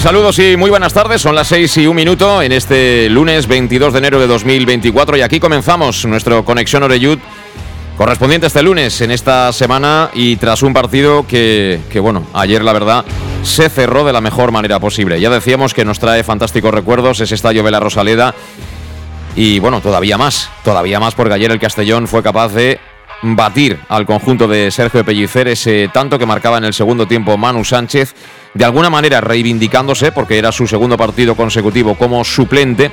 Saludos y muy buenas tardes. Son las 6 y un minuto en este lunes 22 de enero de 2024 y aquí comenzamos nuestro Conexión Oreyud correspondiente este lunes en esta semana y tras un partido que, que, bueno, ayer la verdad se cerró de la mejor manera posible. Ya decíamos que nos trae fantásticos recuerdos ese estadio Vela Rosaleda y bueno, todavía más, todavía más porque ayer el Castellón fue capaz de batir al conjunto de Sergio Pellicer ese tanto que marcaba en el segundo tiempo Manu Sánchez de alguna manera reivindicándose, porque era su segundo partido consecutivo como suplente,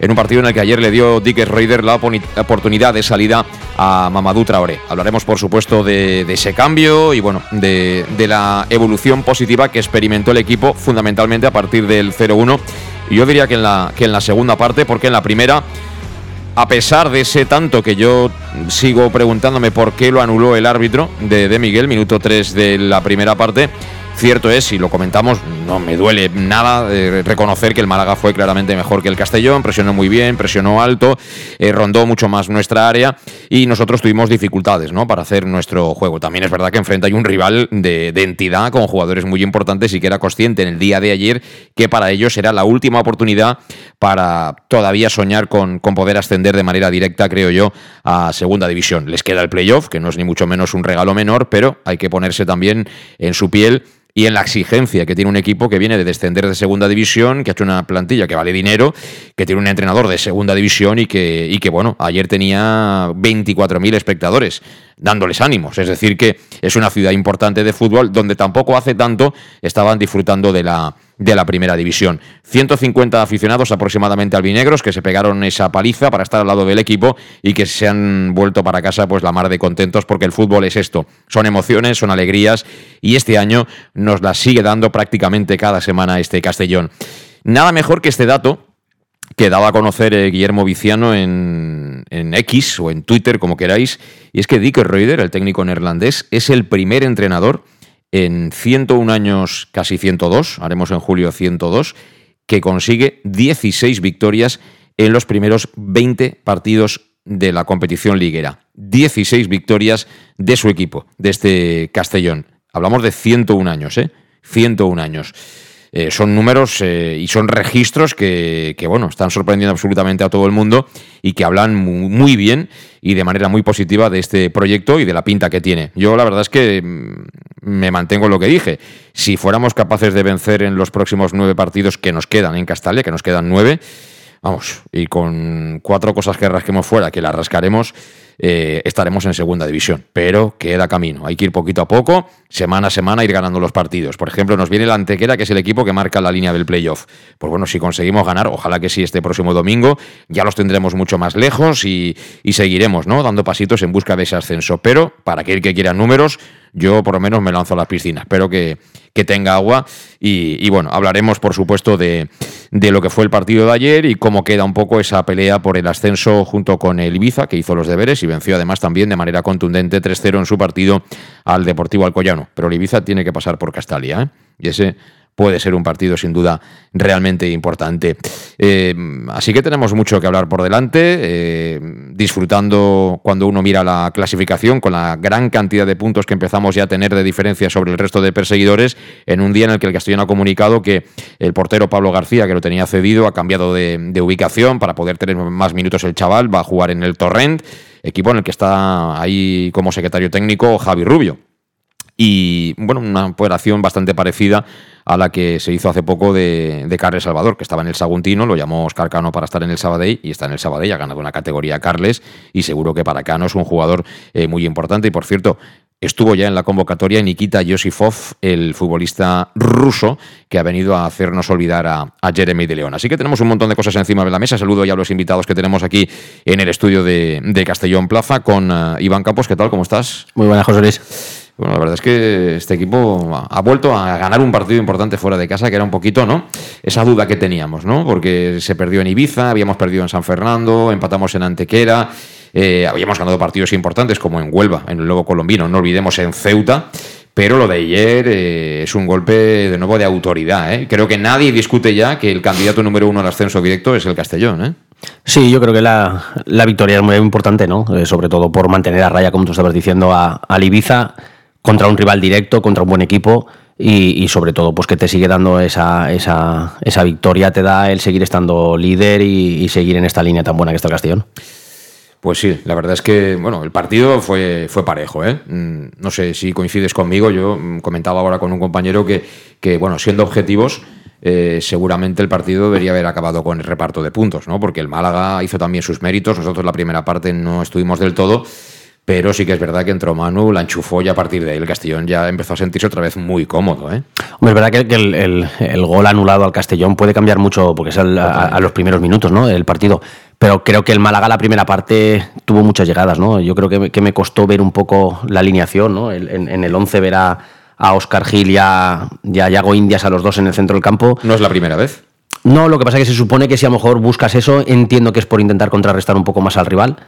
en un partido en el que ayer le dio Dick Raider la oportunidad de salida a Mamadou Traoré. Hablaremos, por supuesto, de, ese cambio y bueno, de, la evolución positiva que experimentó el equipo fundamentalmente a partir del 0-1. Y yo diría que en, la, que en la segunda parte, porque en la primera, a pesar de ese tanto que yo sigo preguntándome por qué lo anuló el árbitro de, Miguel, minuto 3 de la primera parte, Cierto es, y lo comentamos, no me duele nada eh, reconocer que el Málaga fue claramente mejor que el Castellón, presionó muy bien, presionó alto, eh, rondó mucho más nuestra área y nosotros tuvimos dificultades ¿no? para hacer nuestro juego. También es verdad que enfrente hay un rival de, entidad con jugadores muy importantes y que era consciente en el día de ayer que para ellos era la última oportunidad para todavía soñar con, con poder ascender de manera directa, creo yo, a segunda división. Les queda el playoff, que no es ni mucho menos un regalo menor, pero hay que ponerse también en su piel y en la exigencia que tiene un equipo que viene de descender de segunda división, que ha hecho una plantilla que vale dinero, que tiene un entrenador de segunda división y que, y que bueno, ayer tenía 24.000 espectadores dándoles ánimos. Es decir, que es una ciudad importante de fútbol donde tampoco hace tanto estaban disfrutando de la, de la primera división. 150 aficionados aproximadamente albinegros que se pegaron esa paliza para estar al lado del equipo y que se han vuelto para casa pues la mar de contentos porque el fútbol es esto, son emociones, son alegrías y este año nos las sigue dando prácticamente cada semana este Castellón. Nada mejor que este dato que daba a conocer eh, Guillermo Viciano en, en, X o en Twitter, como queráis, y es que Dick Reuter, el técnico neerlandés, es el primer entrenador en 101 años, casi 102, haremos en julio 102, que consigue 16 victorias en los primeros 20 partidos de la competición liguera. 16 victorias de su equipo, de este Castellón. Hablamos de 101 años, ¿eh? 101 años. Eh, son números eh, y son registros que, bueno, están sorprendiendo absolutamente a todo el mundo y que hablan muy, bien y de manera muy positiva de este proyecto y de la pinta que tiene. Yo la verdad es que mm, me mantengo en lo que dije. Si fuéramos capaces de vencer en los próximos nueve partidos que nos quedan en Castalia, que nos quedan nueve, vamos, y con cuatro cosas que rasquemos fuera, que las rascaremos, eh, estaremos en segunda división. Pero queda camino. Hay que ir poquito a poco, semana a semana, ir ganando los partidos. Por ejemplo, nos viene la Antequera, que es el equipo que marca la línea del playoff. Pues bueno, si conseguimos ganar, ojalá que sí este próximo domingo, ya los tendremos mucho más lejos y, seguiremos, ¿no? Dando pasitos en busca de ese ascenso. Pero para aquel que quiera números, yo por lo menos me lanzo a las piscinas. Espero que, que tenga agua y, bueno, hablaremos por supuesto de, de, lo que fue el partido de ayer y cómo queda un poco esa pelea por el ascenso junto con el Ibiza, que hizo los deberes y venció además también de manera contundente 3-0 en su partido al Deportivo Alcoyano. Pero el Ibiza tiene que pasar por Castalia, ¿eh? y ese puede ser un partido sin duda realmente importante. Eh, así que tenemos mucho que hablar por delante, eh, disfrutando cuando uno mira la clasificación con la gran cantidad de puntos que empezamos ya a tener de diferencia sobre el resto de perseguidores, en un día en el que el Castellón ha comunicado que el portero Pablo García, que lo tenía cedido, ha cambiado de, de ubicación para poder tener más minutos el chaval, va a jugar en el Torrent, equipo en el que está ahí como secretario técnico Javi Rubio. Y bueno, una operación bastante parecida a la que se hizo hace poco de, Carles Salvador, que estaba en el Saguntino, lo llamó Oscar Cano para estar en el Sabadell y está en el Sabadell, ha ganado una categoría Carles y seguro que para Cano es un jugador eh, muy importante y por cierto, Estuvo ya en la convocatoria Nikita Yosifov, el futbolista ruso que ha venido a hacernos olvidar a, Jeremy de León. Así que tenemos un montón de cosas encima de la mesa. Saludo ya a los invitados que tenemos aquí en el estudio de, Castellón Plaza con eh, Iván Campos. ¿Qué tal? ¿Cómo estás? Muy buenas, José Luis. Bueno, la verdad es que este equipo ha vuelto a ganar un partido importante fuera de casa, que era un poquito, ¿no? Esa duda que teníamos, ¿no? Porque se perdió en Ibiza, habíamos perdido en San Fernando, empatamos en Antequera eh, habíamos ganado partidos importantes como en Huelva, en el Lobo Colombino, no olvidemos en Ceuta. Pero lo de ayer eh, es un golpe de nuevo de autoridad. ¿eh? Creo que nadie discute ya que el candidato número uno al ascenso directo es el Castellón. ¿eh? Sí, yo creo que la, victoria es muy importante, ¿no? sobre todo por mantener a raya, como tú estabas diciendo, a, Ibiza contra un rival directo, contra un buen equipo. Y, sobre todo pues que te sigue dando esa, esa, esa, victoria, te da el seguir estando líder y, y seguir en esta línea tan buena que está el Castellón. Pues sí, la verdad es que bueno, el partido fue, fue parejo. ¿eh? Mm, no sé si coincides conmigo, yo mm, comentaba ahora con un compañero que, que bueno, siendo objetivos, eh, seguramente el partido debería haber acabado con el reparto de puntos, ¿no? porque el Málaga hizo también sus méritos, nosotros la primera parte no estuvimos del todo, pero sí que es verdad que entró Manu, la enchufó y a partir de ahí el Castellón ya empezó a sentirse otra vez muy cómodo. ¿eh? Hombre, es verdad que, el, gol anulado al Castellón puede cambiar mucho, porque es a, los primeros minutos ¿no? del partido. Pero creo que el Málaga la primera parte tuvo muchas llegadas, ¿no? Yo creo que, me costó ver un poco la alineación, ¿no? En, el 11 ver a, Oscar Gil y a, Yago Indias a los dos en el centro del campo. No es la primera vez. No, lo que pasa es que se supone que si a lo mejor buscas eso, entiendo que es por intentar contrarrestar un poco más al rival.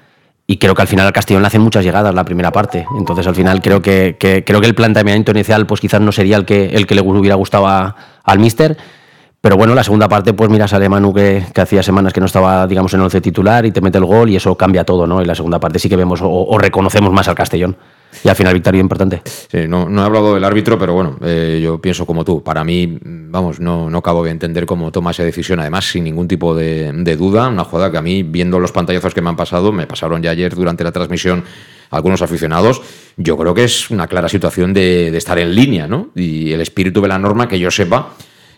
Y creo que al final al Castellón le hacen muchas llegadas la primera parte. Entonces al final creo que, creo que el planteamiento inicial pues quizás no sería el que, el que le hubiera gustado al míster pero bueno, la segunda parte, pues mira, sale Manu que, hacía semanas que no estaba, digamos, en el once titular y te mete el gol y eso cambia todo, ¿no? Y la segunda parte sí que vemos o, reconocemos más al Castellón. Y al final victoria importante. Sí, no, no he hablado del árbitro, pero bueno, eh, yo pienso como tú. Para mí, vamos, no, no acabo de entender cómo toma esa decisión, además, sin ningún tipo de, duda. Una jugada que a mí, viendo los pantallazos que me han pasado, me pasaron ya ayer durante la transmisión algunos aficionados, yo creo que es una clara situación de, de estar en línea, ¿no? Y el espíritu de la norma, que yo sepa,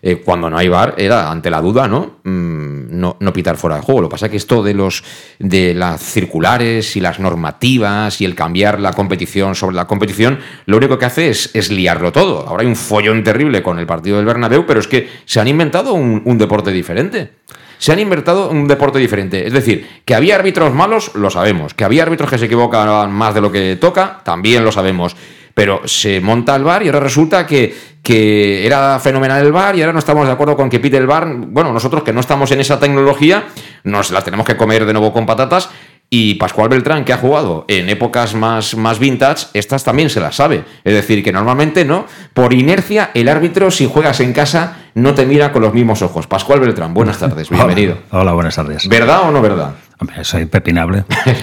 eh, cuando no hay bar era ante la duda, ¿no? Mm, ¿no? pitar fuera de juego. Lo que pasa es que esto de los de las circulares y las normativas y el cambiar la competición sobre la competición, lo único que hace es, es liarlo todo. Ahora hay un follón terrible con el partido del Bernabéu, pero es que se han inventado un, deporte diferente se han inventado un deporte diferente. Es decir, que había árbitros malos, lo sabemos. Que había árbitros que se equivocaban más de lo que toca, también lo sabemos. Pero se monta el bar y ahora resulta que, que era fenomenal el bar y ahora no estamos de acuerdo con que pite el bar. Bueno, nosotros que no estamos en esa tecnología, nos la tenemos que comer de nuevo con patatas. Y Pascual Beltrán, que ha jugado en épocas más, más vintage, estas también se las sabe. Es decir, que normalmente, ¿no? Por inercia, el árbitro, si juegas en casa, no te mira con los mismos ojos. Pascual Beltrán, buenas tardes, bienvenido. Hola, buenas tardes. ¿Verdad o no verdad? Soy pepinable.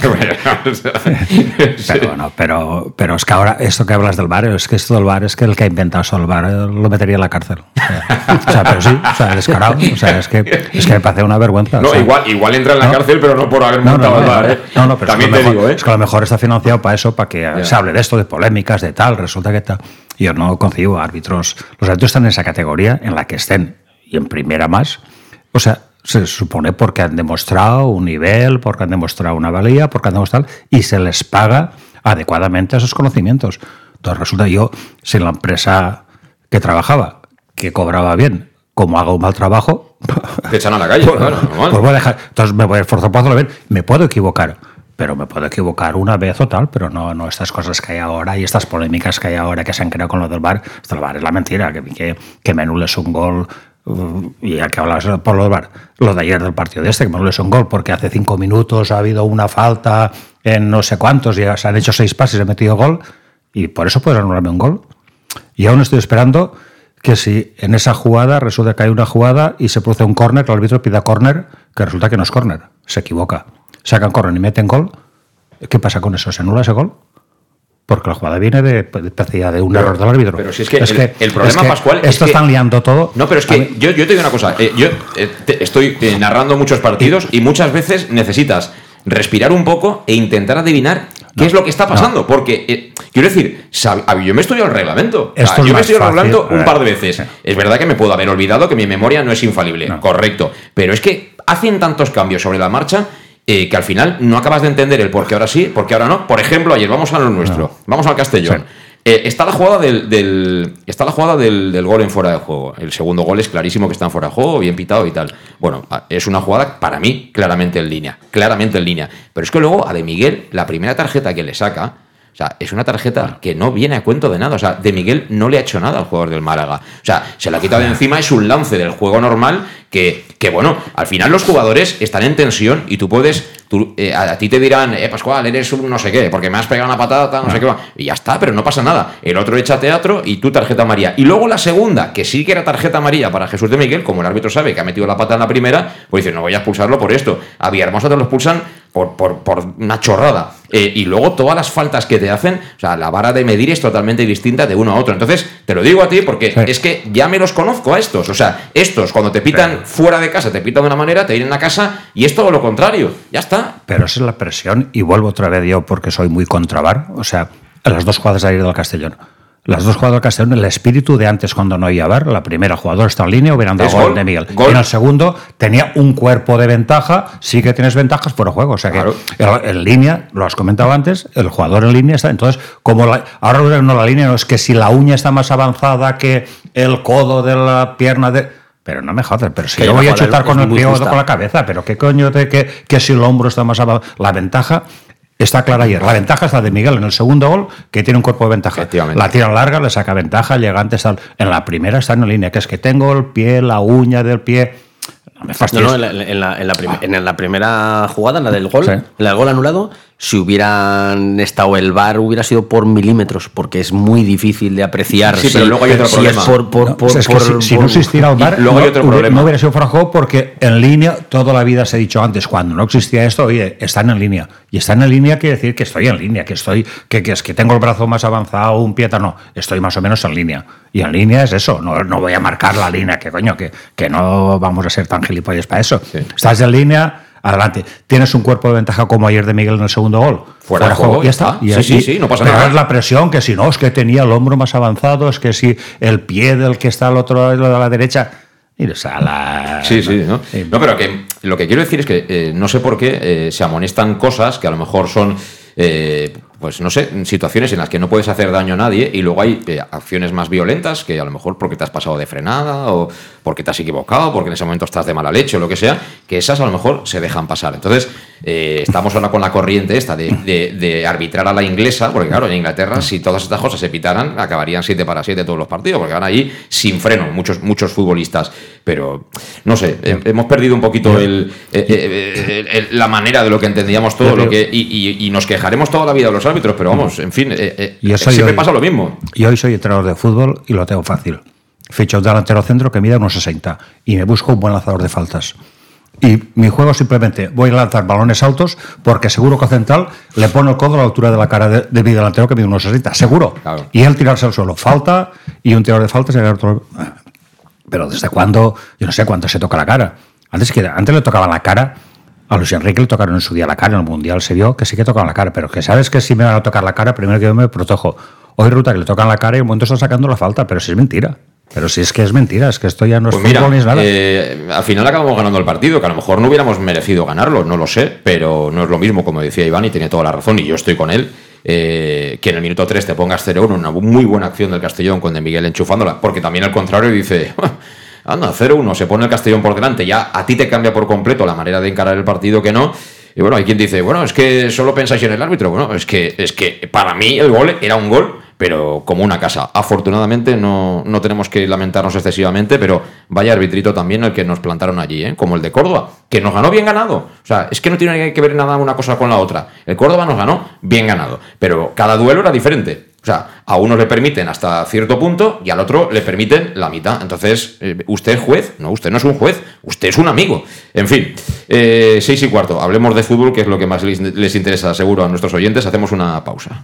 pero, pero, pero es que ahora, esto que hablas del bar, es que esto del bar es que el que ha inventado eso del bar eh, lo metería en la cárcel. O sea, pero sí, o sea, descarado. O sea, es que, es que me parece una vergüenza. No, igual, igual entra en la cárcel, pero no por haber montado el bar. ¿eh? No, no, pero También te digo, ¿eh? Es que a lo mejor está financiado para eso, para que se hable de esto, de polémicas, de tal, resulta que tal. Yo no concibo árbitros. Los árbitros están en esa categoría en la que estén, y en primera más. O sea, se supone porque han demostrado un nivel, porque han demostrado una valía, porque han demostrado y se les paga adecuadamente esos conocimientos. Entonces resulta yo, si la empresa que trabajaba, que cobraba bien, como hago un mal trabajo, te echan a la calle, pues, pues voy a dejar, entonces me voy a esforzar por hacerlo bien. Me puedo equivocar, pero me puedo equivocar una vez o tal, pero no, no estas cosas que hay ahora y estas polémicas que hay ahora que se han creado con lo del bar. Esto del bar es la mentira, que, que, que me anules un gol y ya que hablas por lo, lo de ayer del partido de este, que me es un gol, porque hace cinco minutos ha habido una falta en no sé cuántos y se han hecho seis pases y he metido gol, y por eso puedes anularme un gol. Y aún estoy esperando que si en esa jugada resulta que hay una jugada y se produce un córner, el árbitro pida córner, que resulta que no es córner, se equivoca. Sacan córner y meten gol, ¿qué pasa con eso? ¿Se anula ese gol? Porque la jugada viene de, de, de un error del árbitro. Pero si es que, el, problema, Pascual. Esto están liando todo. No, pero es que yo, yo te digo una cosa. Eh, yo eh, estoy eh, narrando muchos partidos y muchas veces necesitas respirar un poco e intentar adivinar qué es lo que está pasando. Porque Quiero decir, yo me he estudiado el reglamento. O sea, Esto es yo me he estudiado el reglamento un par de veces. Es verdad que me puedo haber olvidado que mi memoria no es infalible. Correcto. Pero es que hacen tantos cambios sobre la marcha eh, que al final no acabas de entender el por qué ahora sí, por qué ahora no. Por ejemplo, ayer vamos a lo nuestro. Vamos al Castellón. Eh, está la jugada del, del- está la jugada del, del gol en fuera de juego. El segundo gol es clarísimo que está en fuera de juego, bien pitado y tal. Bueno, es una jugada para mí claramente en línea, claramente en línea. Pero es que luego a De Miguel la primera tarjeta que le saca, sea, es una tarjeta que no viene a cuento de nada. O sea, De Miguel no le ha hecho nada al jugador del Málaga. O sea, se la ha quitado de encima, es un lance del juego normal que, que bueno, al final los jugadores están en tensión y tú puedes. tú, eh, a, a ti te dirán, eh, Pascual, eres un no sé qué, porque me has pegado una patata, no sé qué. va. Y ya está, pero no pasa nada. El otro echa teatro y tú tarjeta amarilla. Y luego la segunda, que sí que era tarjeta amarilla para Jesús de Miguel, como el árbitro sabe que ha metido la pata en la primera, pues dice, no voy a expulsarlo por esto. A Villahermosa te lo expulsan por, por, por una chorrada. Eh, y luego todas las faltas que te hacen, o sea, la vara de medir es totalmente distinta de uno a otro. Entonces, te lo digo a ti porque Sí. es que ya me los conozco a estos. O sea, estos cuando te pitan fuera de casa, te pitan de una manera, te vienen a casa y es todo lo contrario. Ya está. Pero esa es la presión, y vuelvo otra vez yo porque soy muy contrabar. O sea, a las dos jugadas de ayer del Castellón. Las dos del Castellón, el espíritu de antes cuando no había bar, la primera jugador está en línea, hubieran dado gol, gol, de Miguel. gol. Y en el segundo tenía un cuerpo de ventaja, sí que tienes ventajas fuera de juego. O sea que Claro. el- en línea, lo has comentado antes, el jugador en línea está. Entonces, como la- ahora no la línea, no es que si la uña está más avanzada que el codo de la pierna de. Pero no me jodas, pero si Que yo voy a chutar con el pie o con la cabeza, pero qué coño de que, que si el hombro está más abajo. La ventaja está clara ayer. La ventaja está de Miguel en el segundo gol, que tiene un cuerpo de ventaja. La tira larga, le saca ventaja, llega antes al- En la primera está en línea, que es que tengo el pie, la uña del pie. No me No, no, en la, en la- en la prim- en la primera jugada, en la del gol, Sí. en la del gol anulado, si hubieran estado el VAR hubiera sido por milímetros, porque es muy difícil de apreciar. Sí, si- pero luego hay otro si problema. es por, por, No, por- o sea, es que por- si, si no existiera el VAR, Y luego hay no, otro hubiera- problema. no hubiera sido juego porque en línea toda la vida se ha dicho antes, cuando no existía esto, oye, están en línea. Y están en línea quiere decir que estoy en línea, que estoy, que, que es que tengo el brazo más avanzado, un pie, no, estoy más o menos en línea. Y en línea es eso, no, no voy a marcar la línea, que coño, que, que no vamos a ser tan gilipollas para eso. Estás en línea, adelante. Tienes un cuerpo de ventaja como ayer de Miguel en el segundo gol. Fuera de juego, ya ya está. Y Sí, sí, sí, no pasa nada. es la presión que si no, es que tenía el hombro más avanzado, es que si el pie del que está al otro lado de la derecha. Y, o sea, la- Sí, sí, ¿no? No, pero que lo que quiero decir es que eh, no sé por qué eh, se amonestan cosas que a lo mejor son, eh, pues no sé, situaciones en las que no puedes hacer daño a nadie y luego hay eh, acciones más violentas que a lo mejor porque te has pasado de frenada o porque te has equivocado, porque en ese momento estás de mala leche o lo que sea, que esas a lo mejor se dejan pasar. Entonces, eh, estamos ahora con la corriente esta de, de- de arbitrar a la inglesa, porque claro, en Inglaterra si todas estas cosas se pitaran, acabarían 7 para 7 todos los partidos, porque van ahí sin freno muchos, muchos futbolistas. Pero, no sé, he- hemos perdido un poquito el, eh, eh, el- el- la manera de lo que entendíamos todo, lo que y, y- y nos quejaremos toda la vida de los árbitros, pero vamos, en fin, Yo siempre hoy- pasa lo mismo. Y hoy soy entrenador de fútbol y lo tengo fácil. Ficho un delantero centro que mide unos 60 y me busco un buen lanzador de faltas. Y mi juego simplemente voy a lanzar balones altos porque seguro que a central le pone el codo a la altura de la cara de, de mi delantero que mide unos 60. Seguro. Claro. Y él tirarse al suelo. Falta y un tirador de faltas y el otro. Pero desde cuándo, yo no sé cuánto se toca la cara. Antes, que, antes le tocaban la cara. A Luis Enrique le tocaron en su día la cara, en el Mundial se vio que sí que tocaban la cara, pero que sabes que si me van a tocar la cara, primero que yo me protejo. Hoy ruta que le tocan la cara y en el momento está sacando la falta, pero si es mentira. Pero si es que es mentira, es que esto ya no es Pues mira, ni nada. eh, al final acabamos ganando el partido, que a lo mejor no hubiéramos merecido ganarlo, no lo sé, pero no es lo mismo, como decía Iván, y tiene toda la razón, y yo estoy con él. eh, que en el minuto 3 te pongas 0-1, una muy buena acción del Castellón con De Miguel enchufándola, porque también al contrario dice, anda, 0-1, se pone el Castellón por delante, ya a ti te cambia por completo la manera de encarar el partido que no. Y bueno, hay quien dice, bueno, es que solo pensáis en el árbitro. Bueno, es que, es que para mí el gol era un gol, pero como una casa. Afortunadamente no, no tenemos que lamentarnos excesivamente, pero vaya arbitrito también el que nos plantaron allí, ¿eh? como el de Córdoba, que nos ganó bien ganado. O sea, es que no tiene que ver nada una cosa con la otra. El Córdoba nos ganó bien ganado, pero cada duelo era diferente. O sea, a uno le permiten hasta cierto punto y al otro le permiten la mitad. Entonces, eh, ¿usted es juez? No, usted no es un juez, usted es un amigo. En fin, eh, seis y cuarto, hablemos de fútbol, que es lo que más les, les interesa seguro a nuestros oyentes. Hacemos una pausa.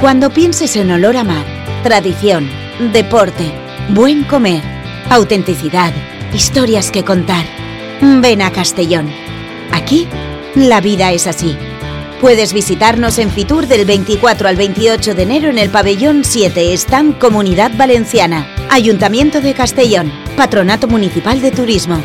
Cuando pienses en olor a mar, tradición, deporte, buen comer, autenticidad, historias que contar, ven a Castellón. Aquí, la vida es así. Puedes visitarnos en Fitur del 24 al 28 de enero en el pabellón 7, Stand Comunidad Valenciana, Ayuntamiento de Castellón, Patronato Municipal de Turismo.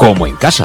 como en casa.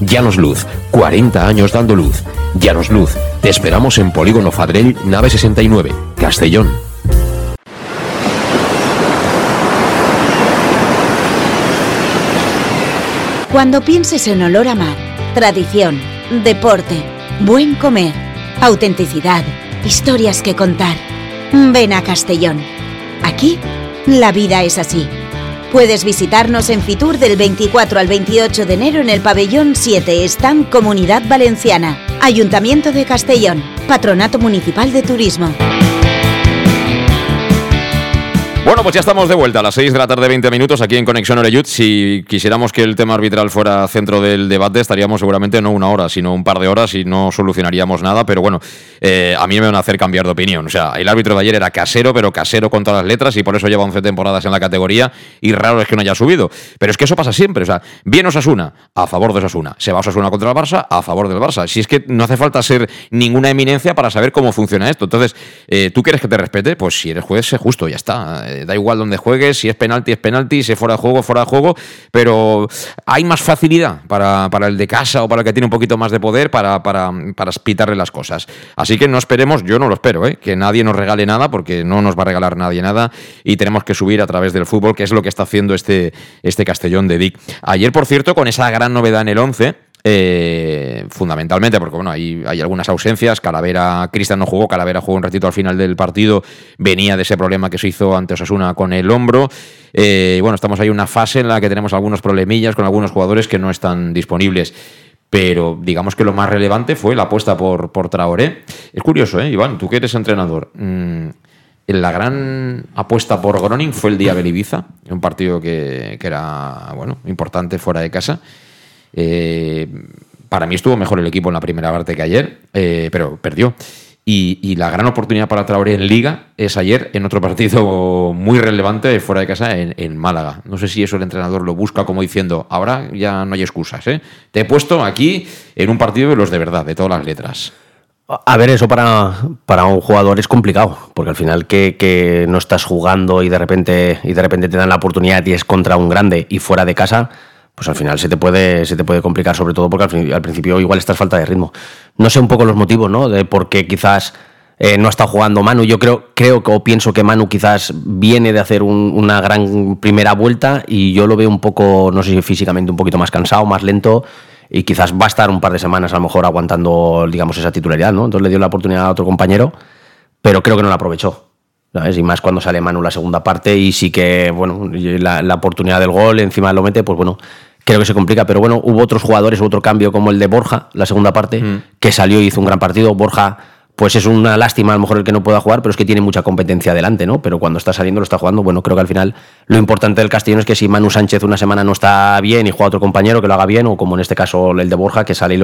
Llanos Luz, 40 años dando luz. Llanos Luz, te esperamos en Polígono Fadrell, nave 69, Castellón. Cuando pienses en olor a mar, tradición, deporte, buen comer, autenticidad, historias que contar. Ven a Castellón. Aquí, la vida es así. Puedes visitarnos en Fitur del 24 al 28 de enero en el pabellón 7 Están Comunidad Valenciana, Ayuntamiento de Castellón, Patronato Municipal de Turismo. Bueno, pues ya estamos de vuelta a las 6 de la tarde, 20 minutos aquí en Conexión Oreyud. Si quisiéramos que el tema arbitral fuera centro del debate, estaríamos seguramente no una hora, sino un par de horas y no solucionaríamos nada. Pero bueno, eh, a mí me van a hacer cambiar de opinión. O sea, el árbitro de ayer era casero, pero casero con todas las letras y por eso lleva 11 temporadas en la categoría y raro es que no haya subido. Pero es que eso pasa siempre. O sea, bien Osasuna, a favor de Osasuna. Se va Osasuna contra el Barça, a favor del Barça. Si es que no hace falta ser ninguna eminencia para saber cómo funciona esto. Entonces, eh, ¿tú quieres que te respete? Pues si eres juez, sé justo, ya está da igual donde juegues, si es penalti, es penalti, si es fuera de juego, fuera de juego, pero hay más facilidad para, el de casa o para el que tiene un poquito más de poder para, para, para pitarle las cosas. Así que no esperemos, yo no lo espero, ¿eh? que nadie nos regale nada, porque no nos va a regalar nadie nada y tenemos que subir a través del fútbol, que es lo que está haciendo este, este Castellón de Dick. Ayer, por cierto, con esa gran novedad en el 11, eh, fundamentalmente, porque bueno, hay, algunas ausencias. Calavera, Cristian no jugó, Calavera jugó un ratito al final del partido, venía de ese problema que se hizo ante Osasuna con el hombro. Eh, bueno, estamos ahí en una fase en la que tenemos algunos problemillas con algunos jugadores que no están disponibles. Pero digamos que lo más relevante fue la apuesta por, por Traoré. Es curioso, ¿eh, Iván? Tú que eres entrenador. Mm, la gran apuesta por Groning fue el día de Ibiza, un partido que, que era bueno, importante fuera de casa. Eh, para mí estuvo mejor el equipo en la primera parte que ayer, eh, pero perdió. Y, la gran oportunidad para Traoré en Liga es ayer en otro partido muy relevante fuera de casa en, Málaga. No sé si eso el entrenador lo busca como diciendo, ahora ya no hay excusas. ¿eh? Te he puesto aquí en un partido de los de verdad, de todas las letras. A ver, eso para, para un jugador es complicado, porque al final que, que, no estás jugando y de repente y de repente te dan la oportunidad y es contra un grande y fuera de casa, pues al final se te puede, se te puede complicar, sobre todo porque al, principio igual estás falta de ritmo. No sé un poco los motivos, ¿no? De por qué quizás eh, no ha estado jugando Manu. Yo creo, creo o pienso que Manu quizás viene de hacer una gran primera vuelta y yo lo veo un poco, no sé si físicamente un poquito más cansado, más lento y quizás va a estar un par de semanas a lo mejor aguantando, digamos, esa titularidad, ¿no? Entonces le dio la oportunidad a otro compañero, pero creo que no la aprovechó. Y más cuando sale Manu la segunda parte y sí que, bueno, la, oportunidad del gol encima lo mete, pues bueno, creo que se complica. Pero bueno, hubo otros jugadores, otro cambio como el de Borja, la segunda parte, mm. que salió y hizo un gran partido. Borja, pues es una lástima a lo mejor el que no pueda jugar, pero es que tiene mucha competencia adelante, ¿no? Pero cuando está saliendo lo está jugando. Bueno, creo que al final lo importante del Castellón es que si Manu Sánchez una semana no está bien y juega otro compañero que lo haga bien, o como en este caso el de Borja, que sale y,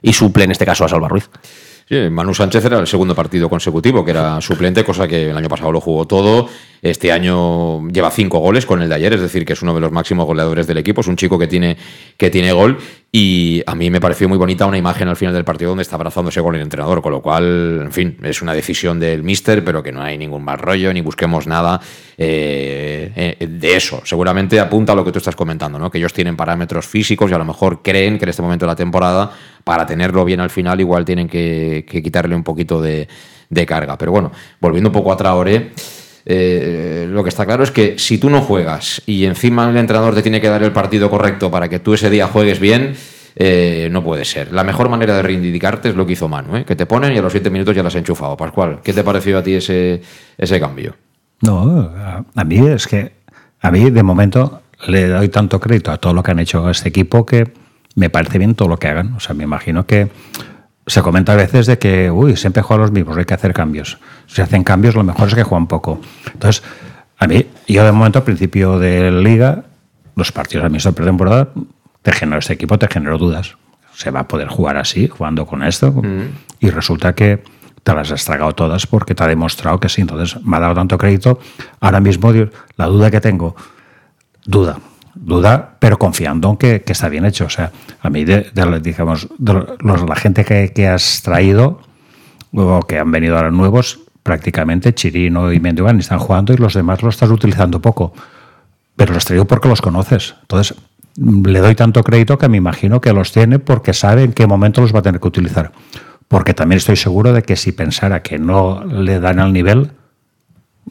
y suple en este caso a Salva Ruiz. Sí, Manu Sánchez era el segundo partido consecutivo, que era suplente, cosa que el año pasado lo jugó todo. Este año lleva cinco goles con el de ayer, es decir, que es uno de los máximos goleadores del equipo. Es un chico que tiene, que tiene gol. Y a mí me pareció muy bonita una imagen al final del partido donde está abrazándose con el entrenador, con lo cual, en fin, es una decisión del míster, pero que no hay ningún mal rollo, ni busquemos nada eh, eh, de eso. Seguramente apunta a lo que tú estás comentando, ¿no? Que ellos tienen parámetros físicos y a lo mejor creen que en este momento de la temporada, para tenerlo bien al final, igual tienen que, quitarle un poquito de, carga. Pero bueno, volviendo un poco a Traoré. Lo que está claro es que si tú no juegas y encima el entrenador te tiene que dar el partido correcto para que tú ese día juegues bien, no puede ser. La mejor manera de reivindicarte es lo que hizo Manu, que te ponen y a los siete minutos ya las has enchufado. Pascual, ¿qué te pareció a ti ese, ese cambio? No, a, mí es que, a mí de momento le doy tanto crédito a todo lo que han hecho este equipo que me parece bien todo lo que hagan. O sea, me imagino que se comenta a veces de que, uy, siempre juegan los mismos, hay que hacer cambios. Si hacen cambios, lo mejor es que juegan poco. Entonces, a mí, yo de momento, al principio de la liga, los partidos a mí de pretemporada, te generó este equipo, te generó dudas. Se va a poder jugar así, jugando con esto. Mm. Y resulta que te las has tragado todas porque te ha demostrado que sí. Entonces me ha dado tanto crédito. Ahora mismo la duda que tengo, duda, duda, pero confiando en que, está bien hecho. O sea, a mí, de, digamos, la gente que, has traído o que han venido ahora nuevos, prácticamente Chirino y Mendogan están jugando y los demás los estás utilizando poco. Pero los traigo porque los conoces. Entonces, le doy tanto crédito que me imagino que los tiene porque sabe en qué momento los va a tener que utilizar porque también estoy seguro de que si pensara que no le dan al nivel,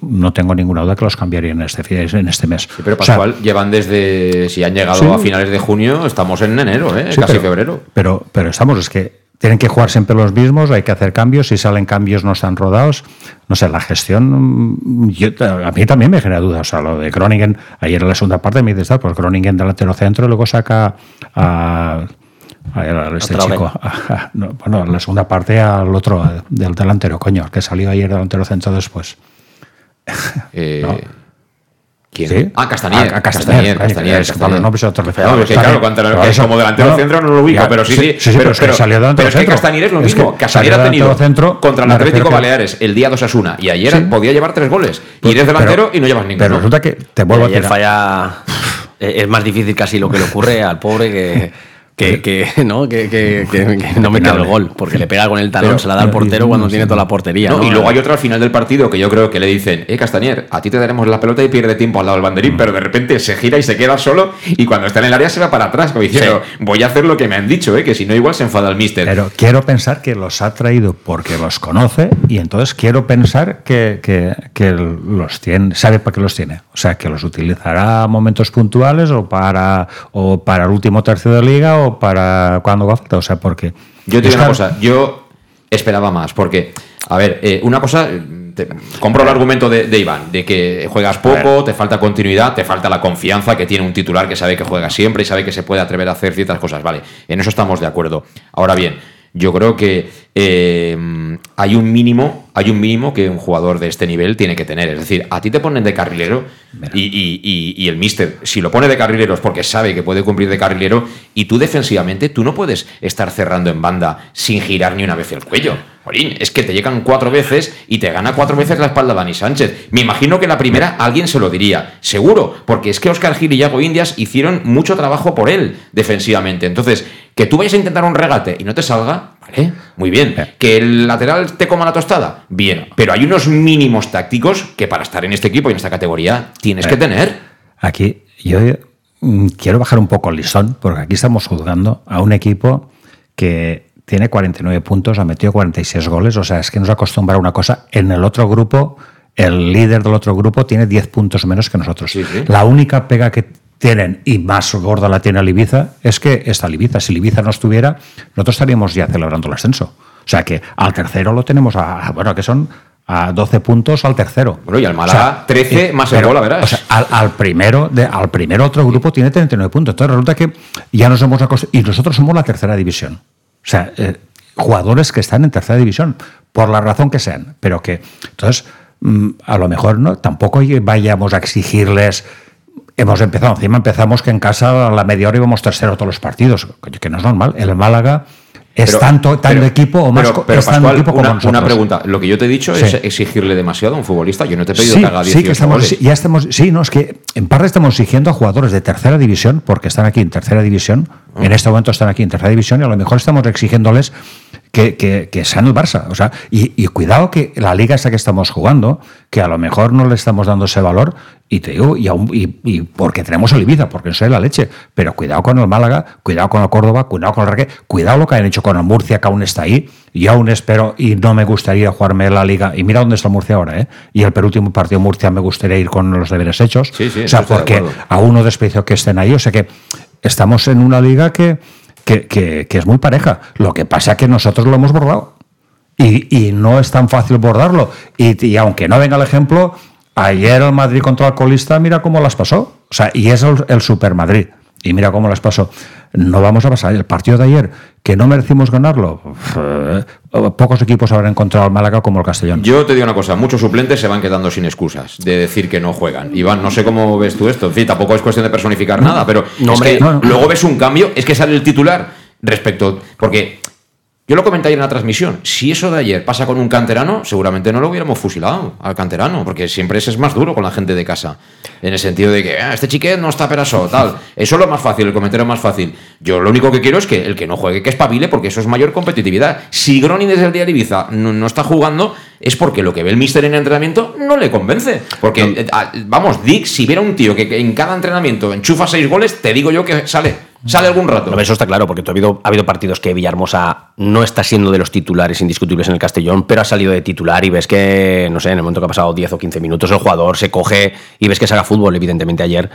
no tengo ninguna duda que los cambiaría en este, en este mes. pero Pascual, llevan desde, si han llegado a finales de junio, estamos en enero, ¿eh? casi febrero. Pero, pero estamos, es que tienen que jugar siempre los mismos, hay que hacer cambios, si salen cambios no están rodados. No sé, la gestión, yo, a mí también me genera dudas. O sea, lo de Groningen, ayer en la segunda parte me dices, pues Groningen delantero centro y luego saca a... a este chico, bueno, en la segunda parte al otro, del delantero, coño, que salió ayer delantero centro después. Eh, No. ¿Quién? ¿Sí? Ah, Castanier. Ah, Castanier, Castanier, Castanier, es que pues otro No, es que claro, cuando, Pero que eso- como delantero no, centro no lo ubico, ya, pero sí, sí. sí, sí, pero, pero es que salió delantero pero es que. Castanier es lo Es mismo. que Castanier salió ha tenido delantero centro, contra el Atlético que- Baleares el día 2 Asuna y ayer Sí. podía llevar tres goles. Y Pues, eres delantero pero- y no llevas ninguno. Pero resulta que te vuelvo a ayer tirar. falla. eh, Es más difícil casi lo que le ocurre al pobre que. Que, que, ¿no? que, que, que- que no mete el gol, porque le pega con el talón, Pero- se la da al portero cuando tiene toda la portería. No, ¿no? y luego hay otro al final del partido que yo creo que le dicen, eh, Castanier, a ti te daremos la pelota y pierde tiempo al lado del banderín, pero de repente se gira y se queda solo y cuando está en el área se va para atrás, como diciendo, voy a hacer lo que me han dicho, eh, que si no igual se enfada el míster. Pero quiero pensar que los ha traído porque los conoce y entonces quiero pensar que, que- que los tiene, sabe para qué los tiene. O sea, que los utilizará a momentos puntuales o para, o para el último tercio de liga o para cuando haga falta. O sea, porque... Yo te digo una cosa, yo esperaba más, porque, a ver, eh, una cosa, te- compro el argumento de, de Iván, de que juegas poco, te falta continuidad, te falta la confianza que tiene un titular que sabe que juega siempre y sabe que se puede atrever a hacer ciertas cosas, vale, en eso estamos de acuerdo. Ahora bien, yo creo que eh, hay un mínimo, hay un mínimo que un jugador de este nivel tiene que tener. Es decir, a ti te ponen de carrilero y, y- y- y el míster, si lo pone de carrilero es porque sabe que puede cumplir de carrilero y tú defensivamente, tú no puedes estar cerrando en banda sin girar ni una vez el cuello. Morín, es que te llegan cuatro veces y te gana cuatro veces la espalda Dani Sánchez. Me imagino que la primera alguien se lo diría, seguro, porque es que Oscar Gil y Yago Indias hicieron mucho trabajo por él defensivamente. Entonces, que tú vayas a intentar un regate y no te salga, vale, muy bien. Que el lateral te coma la tostada, bien. Pero hay unos mínimos tácticos que para estar en este equipo y en esta categoría tienes que tener. Aquí yo mm, quiero bajar un poco el listón, porque aquí estamos juzgando a un equipo que tiene 49 puntos, ha metido 46 goles, o sea, es que nos acostumbra a una cosa. En el otro grupo, el líder del otro grupo tiene 10 puntos menos que nosotros. Sí, sí. La única pega que tienen, y más gorda la tiene el Ibiza, es que está el Ibiza. Si el Ibiza no estuviera, nosotros estaríamos ya celebrando el ascenso. O sea que al tercero lo tenemos a, bueno, que son a 12 puntos al tercero. Bueno, y al Málaga, 13 más el gol, la verás. o sea, al, al primero, de, al primero otro grupo tiene 39 puntos. Entonces resulta que ya nos hemos acostumbrado. Y nosotros somos la tercera división. O sea, eh, jugadores que están en tercera división, por la razón que sean. Pero que, entonces, mm, a lo mejor no tampoco vayamos a exigirles. Hemos empezado, encima empezamos que en casa a la media hora íbamos tercero todos los partidos, que no es normal. El Málaga es Pero- tanto, tanto pero- equipo o más pero, tanto equipo como una, nosotros. una pregunta. Lo que yo te he dicho es exigirle demasiado a un futbolista. Yo no te he pedido Sí, que haga 18 sí, que estamos, goles. ya estamos, sí, no, es que en parte estamos exigiendo a jugadores de tercera división, porque están aquí en tercera división, Ah. en este momento están aquí en tercera división, y a lo mejor estamos exigiéndoles que, que, que sean el Barça. O sea, y, y cuidado que la liga esa que estamos jugando, que a lo mejor no le estamos dando ese valor, y te digo, y, aún- y- y porque tenemos el Ibiza, porque eso es la leche, pero cuidado con el Málaga, cuidado con el Córdoba, cuidado con el Raque, cuidado lo que han hecho con el Murcia, que aún está ahí, y aún espero, y no me gustaría jugarme la liga, y mira dónde está Murcia ahora, ¿eh? Y el penúltimo partido Murcia me gustaría ir con los deberes hechos, Sí, sí, o sea, porque a uno desprecio que estén ahí, o sea que estamos en una liga que, que, que- es muy pareja, lo que pasa es que nosotros lo hemos bordado. Y, y no es tan fácil bordarlo. Y, aunque no venga el ejemplo, ayer el Madrid contra el colista, mira cómo las pasó. O sea, y es el Super Madrid. Y mira cómo las pasó. No vamos a pasar. El partido de ayer, que no merecimos ganarlo, eh, pocos equipos habrán encontrado al Málaga como el Castellón. Yo te digo una cosa, muchos suplentes se van quedando sin excusas de decir que no juegan. Iván, no sé cómo ves tú esto. En fin, tampoco es cuestión de personificar nada, pero No, es hombre, que no, no. luego ves un cambio, es que sale el titular respecto. Porque yo lo comenté ayer en la transmisión. Si eso de ayer pasa con un canterano, seguramente no lo hubiéramos fusilado al canterano, porque siempre ese es más duro con la gente de casa. En el sentido de que "Ah, este chiquet no está peraso, tal. Eso es lo más fácil, el comentario más fácil. Yo lo único que quiero es que el que no juegue, que espabile, porque eso es mayor competitividad. Si Gronin desde el día de Ibiza no, no está jugando, es porque lo que ve el míster en el entrenamiento no le convence. Porque, eh, vamos, Dick, si viera un tío que, que en cada entrenamiento enchufa seis goles, te digo yo que sale. Sale algún rato. No, eso está claro, porque ha habido, ha habido partidos que Villarmosa no está siendo de los titulares indiscutibles en el Castellón, pero ha salido de titular y ves que, no sé, en el momento que ha pasado 10 o 15 minutos, el jugador se coge y ves que saca fútbol, evidentemente ayer.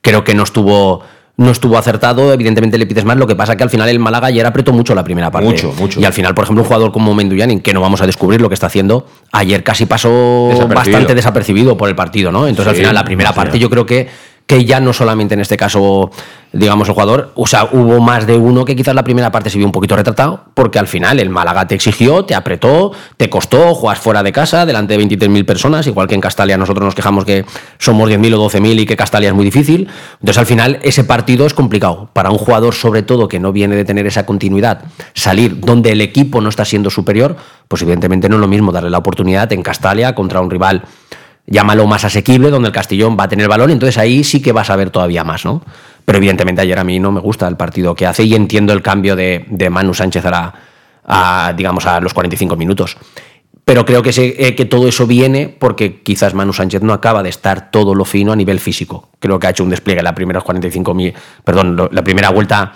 Creo que no estuvo no estuvo acertado, evidentemente le pides más, lo que pasa que al final el Málaga ayer apretó mucho la primera parte. Mucho, mucho. Y al final, por ejemplo, un jugador como Menduyanin, que no vamos a descubrir lo que está haciendo, ayer casi pasó Desapercibido. bastante desapercibido por el partido, ¿no? Entonces al final la primera parte yo creo que, que ya no solamente en este caso, digamos, el jugador, o sea, hubo más de uno que quizás la primera parte se vio un poquito retratado, porque al final el Málaga te exigió, te apretó, te costó, jugas fuera de casa, delante de 23.000 personas, igual que en Castalia nosotros nos quejamos que somos 10.000 o 12.000 y que Castalia es muy difícil. Entonces al final ese partido es complicado. Para un jugador sobre todo que no viene de tener esa continuidad, salir donde el equipo no está siendo superior, pues evidentemente no es lo mismo darle la oportunidad en Castalia contra un rival llámalo más asequible, donde el Castellón va a tener balón, entonces ahí sí que vas a ver todavía más, ¿no? Pero evidentemente ayer a mí no me gusta el partido que hace y entiendo el cambio de, de Manu Sánchez a, a, digamos, a los 45 minutos. Pero creo que, eh, que todo eso viene porque quizás Manu Sánchez no acaba de estar todo lo fino a nivel físico. Creo que ha hecho un despliegue en la primera 45 mi- perdón, la primera vuelta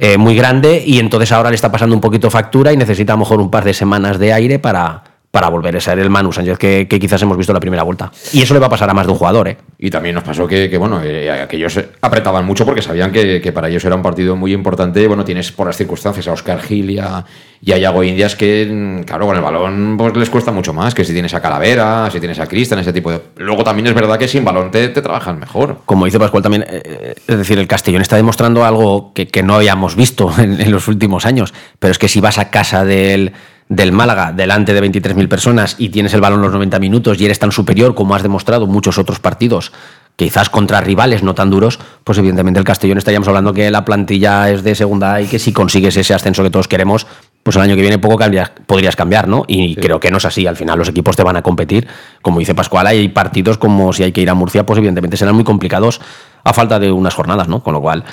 eh, muy grande y entonces ahora le está pasando un poquito factura y necesita a lo mejor un par de semanas de aire para, para volver a ser el Manu Sánchez que, que quizás hemos visto la primera vuelta. Y eso le va a pasar a más de un jugador, ¿eh? Y también nos pasó que, que, bueno, eh, aquellos apretaban mucho porque sabían que, que para ellos era un partido muy importante. Bueno, tienes por las circunstancias a Oscar Gil y a, y a Yago Indias que, mm, claro, con el balón pues les cuesta mucho más que si tienes a Calavera, si tienes a Cristian, ese tipo de... Luego también es verdad que sin balón te, te trabajan mejor. Como dice Pascual también, eh, es decir, el Castellón está demostrando algo que, que no habíamos visto en, en los últimos años, pero es que si vas a casa del, del Málaga delante de 23.000 personas y tienes el balón los 90 minutos y eres tan superior como has demostrado muchos otros partidos, quizás contra rivales no tan duros, pues evidentemente el Castellón estaríamos hablando que la plantilla es de segunda y que si consigues ese ascenso que todos queremos, pues el año que viene poco cambias- podrías cambiar, ¿no? Y creo que no es así. Al final los equipos te van a competir. Como dice Pascual, hay partidos como si hay que ir a Murcia, pues evidentemente serán muy complicados a falta de unas jornadas, ¿no? Con lo cual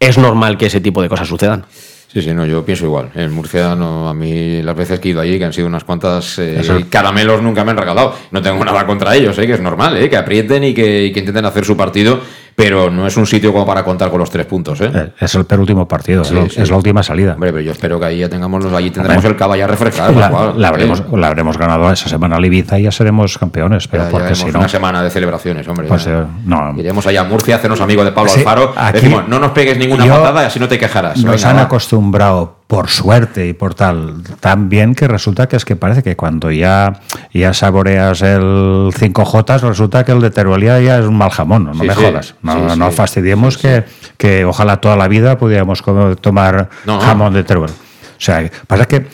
es normal que ese tipo de cosas sucedan. Sí, sí, no, yo pienso igual. En Murcia, no, a mí las veces que he ido allí, que han sido unas cuantas eh, caramelos, nunca me han regalado. No tengo nada contra ellos, eh, que es normal, eh, que aprieten y que, y que intenten hacer su partido, pero no es un sitio como para contar con los tres puntos. Eh. Eh, Es el penúltimo partido, Sí, es, lo- sí. es la última salida. Hombre, pero yo espero que ahí ya tengamos los, allí tendremos el caballo a refrescar. la, la eh. habremos, la habremos ganado esa semana al Ibiza y ya seremos campeones, pero Ya porque si no. una semana de celebraciones, hombre. Pues, ya. eh, no. Iremos allá a Murcia, hacernos amigos de Pablo Sí, Alfaro. aquí- Decimos, no nos pegues ninguna Yo- patada y así no te quejarás. Nos han acostumbrado, por suerte y por tal, tan bien que resulta que es que parece que cuando ya, ya saboreas el 5J, resulta que el de Teruelía ya es un mal jamón, no Sí, me sí. jodas. No, Sí, no fastidiemos que, que ojalá toda la vida pudiéramos comer- tomar no. jamón de Teruel. O sea, pasa que...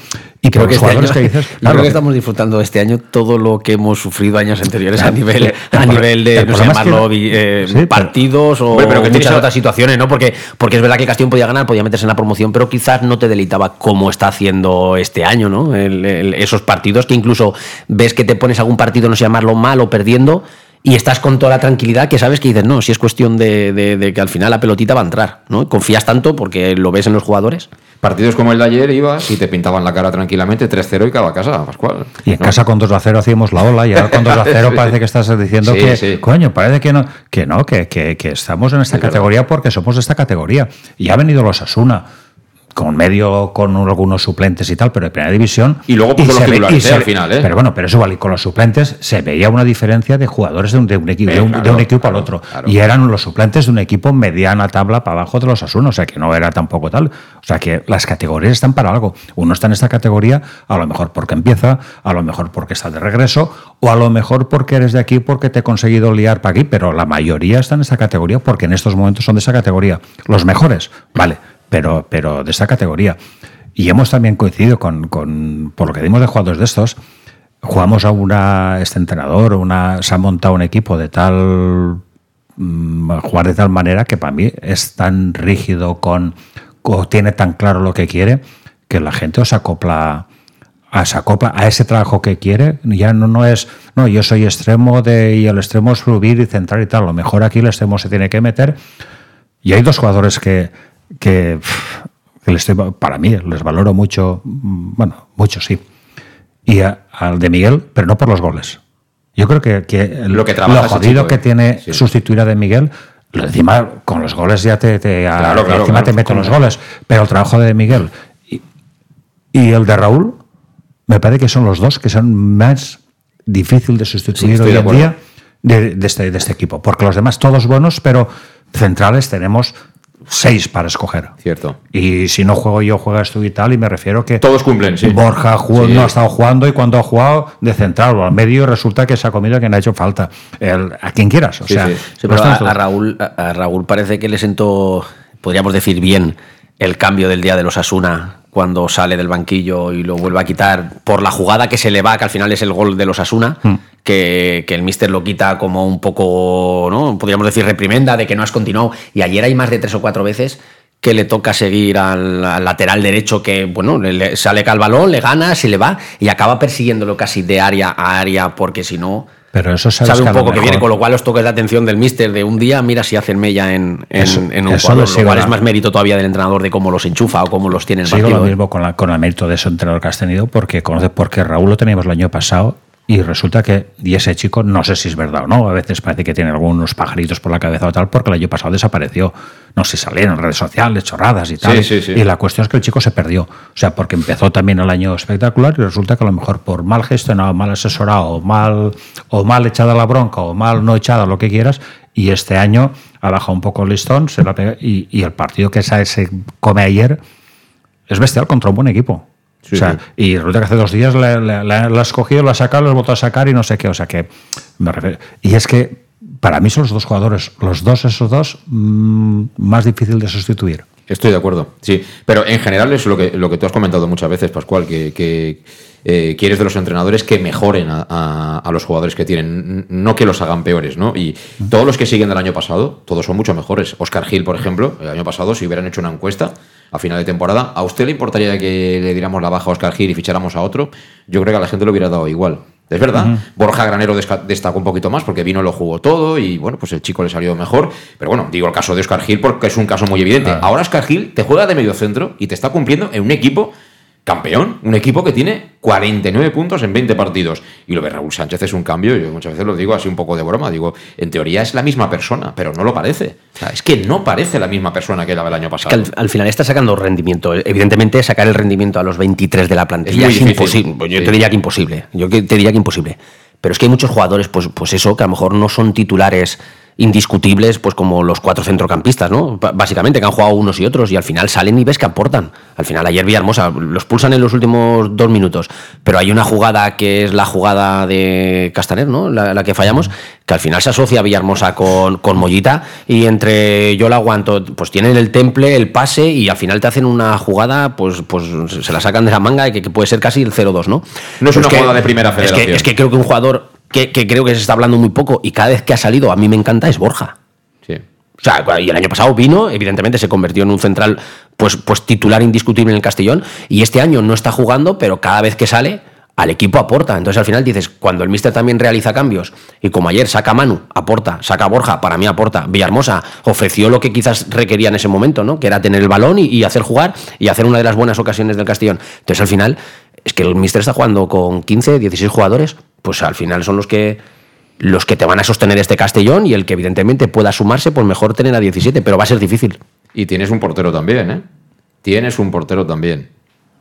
Y Creo que los este año, jugadores que dices... yo claro, creo que que- estamos disfrutando este año todo lo que hemos sufrido años anteriores a nivel, el a nivel de el no sé, que- llamarlo eh, Sí, pero- partidos o Hombre, pero que muchas otras situaciones, ¿no? Porque, porque es verdad que Castellón podía ganar, podía meterse en la promoción, pero quizás no te deleitaba como está haciendo este año, ¿no? El- el- esos partidos que incluso ves que te pones algún partido, no sé llamarlo mal o perdiendo. Y estás con toda la tranquilidad que sabes que dices, no, si es cuestión de, de- de que al final la pelotita va a entrar, ¿no? Confías tanto porque lo ves en los jugadores. Partidos como el de ayer ibas y te pintaban la cara tranquilamente 3-0 y cada a casa, Pascual. Y en ¿no? casa con 2 a 0 hacíamos la ola y ahora con 2 a 0 parece que estás diciendo Sí, que, sí. coño, parece que no, que no, que, que- que estamos en esta Es verdad. categoría porque somos de esta categoría. Y ha venido los Asuna con medio, con algunos suplentes y tal, pero de primera división. Y luego puso los se ve- titulares, se eh, al ve- final, ¿eh? Pero bueno, pero eso vale, con los suplentes se veía una diferencia de jugadores de un, de un equipo, Eh, de un, claro, de un equipo claro, al otro. claro. Y eran los suplentes de un equipo mediana tabla para abajo de los Asuna, o sea que no era tampoco tal. O sea que las categorías están para algo. Uno está en esta categoría, a lo mejor porque empieza, a lo mejor porque está de regreso, o a lo mejor porque eres de aquí porque te he conseguido liar para aquí, pero la mayoría está en esta categoría porque en estos momentos son de esa categoría. Los mejores, vale, pero, pero de esta categoría. Y hemos también coincidido con, con- por lo que dimos de jugadores de estos, jugamos a una, este entrenador, una, se ha montado un equipo de tal mm, jugar de tal manera que para mí es tan rígido con o tiene tan claro lo que quiere que la gente os acopla a, se acopla a ese trabajo que quiere. Ya no, no es no yo soy extremo de y el extremo es subir y centrar y tal. Lo mejor aquí el extremo se tiene que meter. Y hay dos jugadores que que, les estoy- para mí les valoro mucho bueno mucho sí y a- al de Miguel pero no por los goles yo creo que, Lo que trabaja lo jodido chico, que eh. tiene Sí. sustituir a de Miguel lo encima con los goles ya te, te- a- Claro, claro, encima claro. te meten los goles pero el trabajo de Miguel y, y el de Raúl me parece que son los dos que son más difícil de sustituir hoy en día de, de este, de este equipo porque los demás todos buenos pero centrales tenemos seis para escoger. Cierto. Y si no juego yo, juegas tú y tal, y me refiero que Todos cumplen, sí. Borja jugó- Sí. no ha estado jugando y cuando ha jugado de central o al medio resulta que se ha comido a quien ha hecho falta. El- a quien quieras. O Sí, sea, sí. Sí, no pero a, Raúl, a, a Raúl parece que le sentó, podríamos decir bien, el cambio del día de los Asuna cuando sale del banquillo y lo vuelve a quitar por la jugada que se le va, que al final es el gol de los Asuna, que, que el míster lo quita como un poco, ¿no? Podríamos decir reprimenda de que no has continuado. Y ayer hay más de tres o cuatro veces que le toca seguir al, al lateral derecho que, bueno, le, le sale cal balón, le gana, se le va y acaba persiguiéndolo casi de área a área porque si no... Pero eso Sabe un poco que viene, con lo cual os toques la atención del míster de un día, mira si hacen mella en, en, Eso- en un le lo cual es más mérito todavía del entrenador de cómo los enchufa o cómo los tiene en el Sigo lo ¿eh? mismo con, la, con el mérito de ese entrenador que has tenido, porque conoces, porque Raúl lo teníamos el año pasado y resulta que, y ese chico, no sé si es verdad o no, a veces parece que tiene algunos pajaritos por la cabeza o tal, porque el año pasado desapareció. No sé, salieron redes sociales, chorradas y tal. Sí, sí, sí. Y la cuestión es que el chico se perdió. O sea, porque empezó también el año espectacular y resulta que a lo mejor por mal gestionado, mal asesorado, o mal, o mal echada la bronca, o mal no echada, lo que quieras, y este año ha bajado un poco el listón, se la pega, y, y el partido que se come ayer es bestial contra un buen equipo. Sí, o sea, sí. y resulta que hace dos días la, la- la- la has cogido, la has sacado, la has vuelto a sacar y no sé qué. O sea que me refiero. Y es que para mí son los dos jugadores, los dos, esos dos, mm, más difícil de sustituir. Estoy de acuerdo, sí. Pero en general es lo que, lo que tú has comentado muchas veces, Pascual, que, que, eh, quieres de los entrenadores que mejoren a, a- a los jugadores que tienen, no que los hagan peores, ¿no? Y todos los que siguen del año pasado, todos son mucho mejores. Oscar Gil, por ejemplo, el año pasado, si hubieran hecho una encuesta a final de temporada, ¿a usted le importaría que le diéramos la baja a Oscar Gil y ficháramos a otro? Yo creo que a la gente le hubiera dado igual. Es verdad, Borja Granero destacó un poquito más porque vino, lo jugó todo y bueno, pues el chico le salió mejor. Pero bueno, digo el caso de Oscar Gil porque es un caso muy evidente. Ahora Oscar Gil te juega de medio centro y te está cumpliendo en un equipo campeón, un equipo que tiene 49 puntos en 20 partidos. Y lo de Raúl Sánchez es un cambio, yo muchas veces lo digo así un poco de broma, digo, en teoría es la misma persona, pero no lo parece. O sea, es que no parece la misma persona que era del año Que pasado. al, al final está sacando rendimiento. Evidentemente, sacar el rendimiento a los 23 de la plantilla Es imposible. Yo Sí. te diría que imposible. Yo te diría que imposible. Pero es que hay muchos jugadores, pues, pues eso, que a lo mejor no son titulares indiscutibles, pues como los cuatro centrocampistas, ¿no? Básicamente, que han jugado unos y otros y al final salen y ves que aportan. Al final, ayer Villahermosa los pulsan en los últimos dos minutos, pero hay una jugada que es la jugada de Castaner, ¿no? La, la que fallamos, que al final se asocia Villahermosa con, con Mollita y entre yo la aguanto, pues tienen el temple, el pase y al final te hacen una jugada, pues, pues se la sacan de la manga y que, que puede ser casi el 0-2, ¿no? No es Pero una jugada de primera es que- federación. es que creo que un jugador que, que creo que se está hablando muy poco y cada vez que ha salido a mí me encanta es Borja. Sí. O sea, y el año pasado vino, evidentemente se convirtió en un central pues, pues titular indiscutible en el Castellón y este año no está jugando, pero cada vez que sale al equipo aporta. Entonces al final dices, cuando el míster también realiza cambios y como ayer saca Manu, aporta, saca a Borja, para mí aporta, Villahermosa ofreció lo que quizás requería en ese momento, ¿no? Que era tener el balón y, y hacer jugar y hacer una de las buenas ocasiones del Castellón. Entonces al final es que el míster está jugando con 15, 16 jugadores, pues al final son los que los que te van a sostener este Castellón y el que evidentemente pueda sumarse, pues mejor tener a 17, pero va a ser difícil. Y tienes un portero también, ¿eh? Tienes un portero también,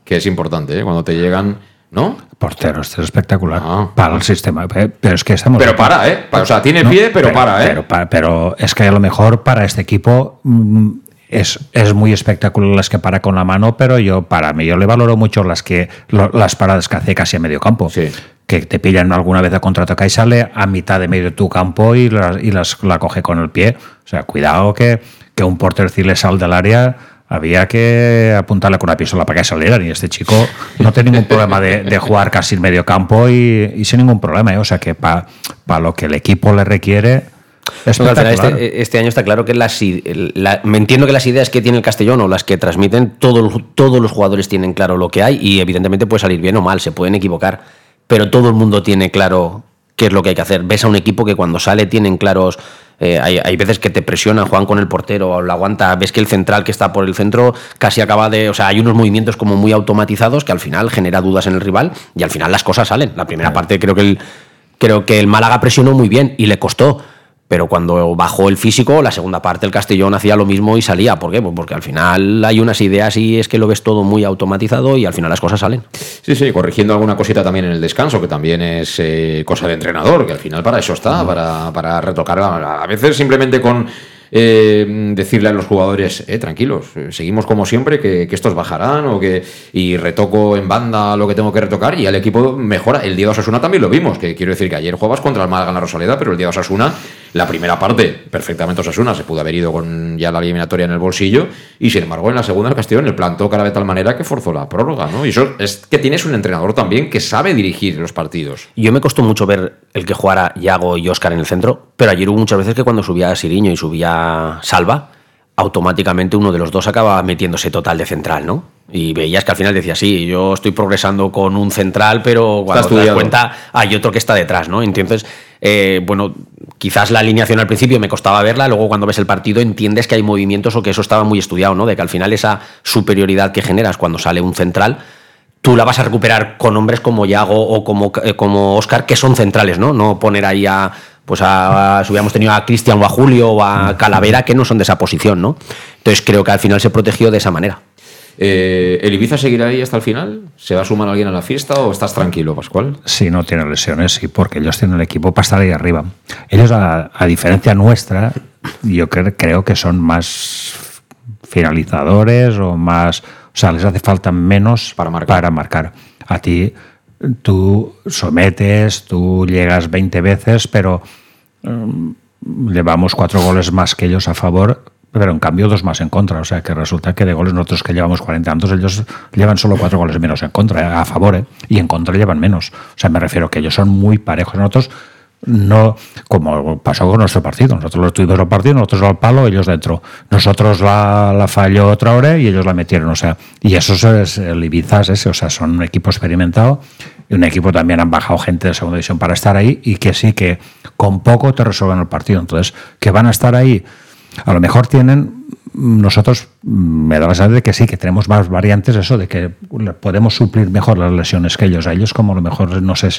que es importante, ¿eh? Cuando te llegan, ¿no? Portero, este es espectacular Ah. para el sistema. Pe- Pero es que estamos. Pero para, ¿eh? O sea, tiene No, pie, pero, para, ¿eh? Pero, pero es que a lo mejor para este equipo mm, es, es muy espectacular las que para con la mano, pero yo para mí yo le valoro mucho las que lo- las paradas que hace casi a medio campo. Sí. Que te pillan alguna vez a contraatacar y sale a mitad de medio de tu campo y, las, y las, la coge con el pie. O sea, cuidado que, que un portero si le sal del área había que apuntarle con una pistola para que salieran. Y este chico no tiene ningún problema de, de jugar casi en medio campo y, y sin ningún problema. ¿eh? O sea que para lo que el equipo le requiere. Es No, al final espectacular. este, este año está claro que las, la- me entiendo que las ideas que tiene el Castellón o las que transmiten, todos, todos los jugadores tienen claro lo que hay y evidentemente puede salir bien o mal, se pueden equivocar, pero todo el mundo tiene claro qué es lo que hay que hacer. Ves a un equipo que cuando sale tienen claros, eh, hay, hay veces que te presionan, juegan con el portero o la aguanta, ves que el central que está por el centro casi acaba de, o sea, hay unos movimientos como muy automatizados que al final genera dudas en el rival y al final las cosas salen. La primera parte creo que el, creo que el Málaga presionó muy bien y le costó. Pero cuando bajó el físico, la segunda parte el Castellón hacía lo mismo y salía. ¿Por qué? Pues porque al final hay unas ideas y es que lo ves todo muy automatizado y al final las cosas salen. Sí, sí, corrigiendo alguna cosita también en el descanso, que también es eh, cosa de entrenador, que al final para eso está, para, para retocar. A a veces simplemente con eh, decirle a los jugadores, eh, tranquilos, seguimos como siempre, que, estos bajarán o que y retoco en banda lo que tengo que retocar y el equipo mejora. El día de Osasuna también lo vimos, que quiero decir que ayer jugabas contra el Málaga en la Rosaleda, pero el día de Osasuna, la primera parte, perfectamente Osasuna, se pudo haber ido con ya la eliminatoria en el bolsillo y sin embargo en la segunda el Castellón el plantó cara de tal manera que forzó la prórroga, ¿no? Y eso es que tienes un entrenador también que sabe dirigir los partidos. Yo me costó mucho ver el que jugara Yago y Oscar en el centro, pero ayer hubo muchas veces que cuando subía Siriño y subía Salva, automáticamente uno de los dos acaba metiéndose total de central, ¿no? Y veías que al final decía, sí, yo estoy progresando con un central, pero cuando te das cuenta hay otro que está detrás, ¿no? Entonces, eh, bueno, quizás la alineación al principio me costaba verla, luego cuando ves el partido entiendes que hay movimientos o que eso estaba muy estudiado, ¿no? De que al final esa superioridad que generas cuando sale un central, tú la vas a recuperar con hombres como Yago o como, eh, como Oscar, que son centrales, ¿no? No poner ahí a, pues a, si hubiéramos tenido a Cristian o a Julio o a Calavera, que no son de esa posición, ¿no? Entonces creo que al final se protegió de esa manera. Eh, ¿El Ibiza seguirá ahí hasta el final? ¿Se va a sumar alguien a la fiesta o estás tranquilo, Pascual? Sí, no tiene lesiones, sí, porque ellos tienen el equipo para estar ahí arriba. Ellos, a, diferencia nuestra, yo creo, creo que son más finalizadores o más. O sea, les hace falta menos para marcar. Para marcar. A ti, tú sometes, tú llegas 20 veces, pero um, llevamos cuatro goles más que ellos a favor pero en cambio dos más en contra. O sea que resulta que de goles nosotros que llevamos 40 tantos, ellos llevan solo cuatro goles menos en contra, eh, a favor, ¿eh? y en contra llevan menos. O sea, me refiero que ellos son muy parejos. Nosotros no, como pasó con nuestro partido, nosotros los tuvimos el partido, nosotros al palo, ellos dentro. Nosotros la, la falló otra hora y ellos la metieron. O sea, y eso es el Ibiza ese, o sea, son un equipo experimentado y un equipo también han bajado gente de segunda división para estar ahí y que sí que con poco te resuelven el partido. Entonces, que van a estar ahí a lo mejor tienen, nosotros me da la sensación de que sí, que tenemos más variantes, eso de que podemos suplir mejor las lesiones que ellos. A ellos como a lo mejor, no sé,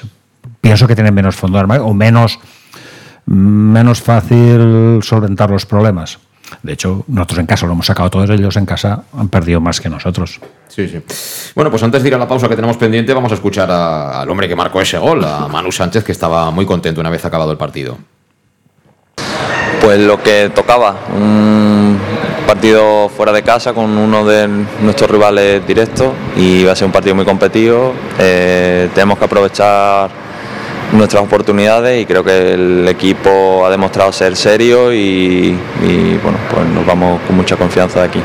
pienso que tienen menos fondo de armario o menos, menos fácil solventar los problemas. De hecho, nosotros en casa lo hemos sacado todos, ellos en casa han perdido más que nosotros. Sí, sí. Bueno, pues antes de ir a la pausa que tenemos pendiente, vamos a escuchar al hombre que marcó ese gol, a Manu Sánchez, que estaba muy contento una vez acabado el partido pues lo que tocaba, un partido fuera de casa con uno de nuestros rivales directos y va a ser un partido muy competido. Eh, tenemos que aprovechar nuestras oportunidades y creo que el equipo ha demostrado ser serio y, bueno, pues nos vamos con mucha confianza de aquí.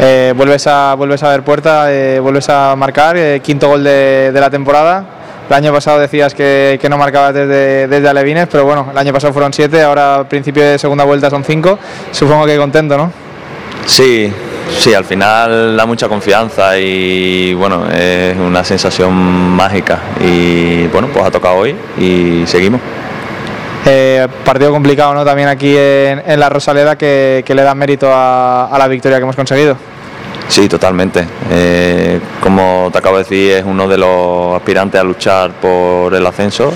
Eh, vuelves, a, vuelves a ver puerta, eh, vuelves a marcar, quinto gol de la temporada el año pasado decías que, no marcabas desde, desde Alevines, pero bueno, el año pasado fueron siete, ahora a principio de segunda vuelta son cinco. Supongo que contento, ¿no? Sí, sí, al final da mucha confianza y bueno, es una sensación mágica. Y bueno, pues ha tocado hoy y seguimos. Eh, partido complicado, ¿no? También aquí en, la Rosaleda que, le da mérito a la victoria que hemos conseguido. Sí, totalmente. Eh, como te acabo de decir, es uno de los aspirantes a luchar por el ascenso.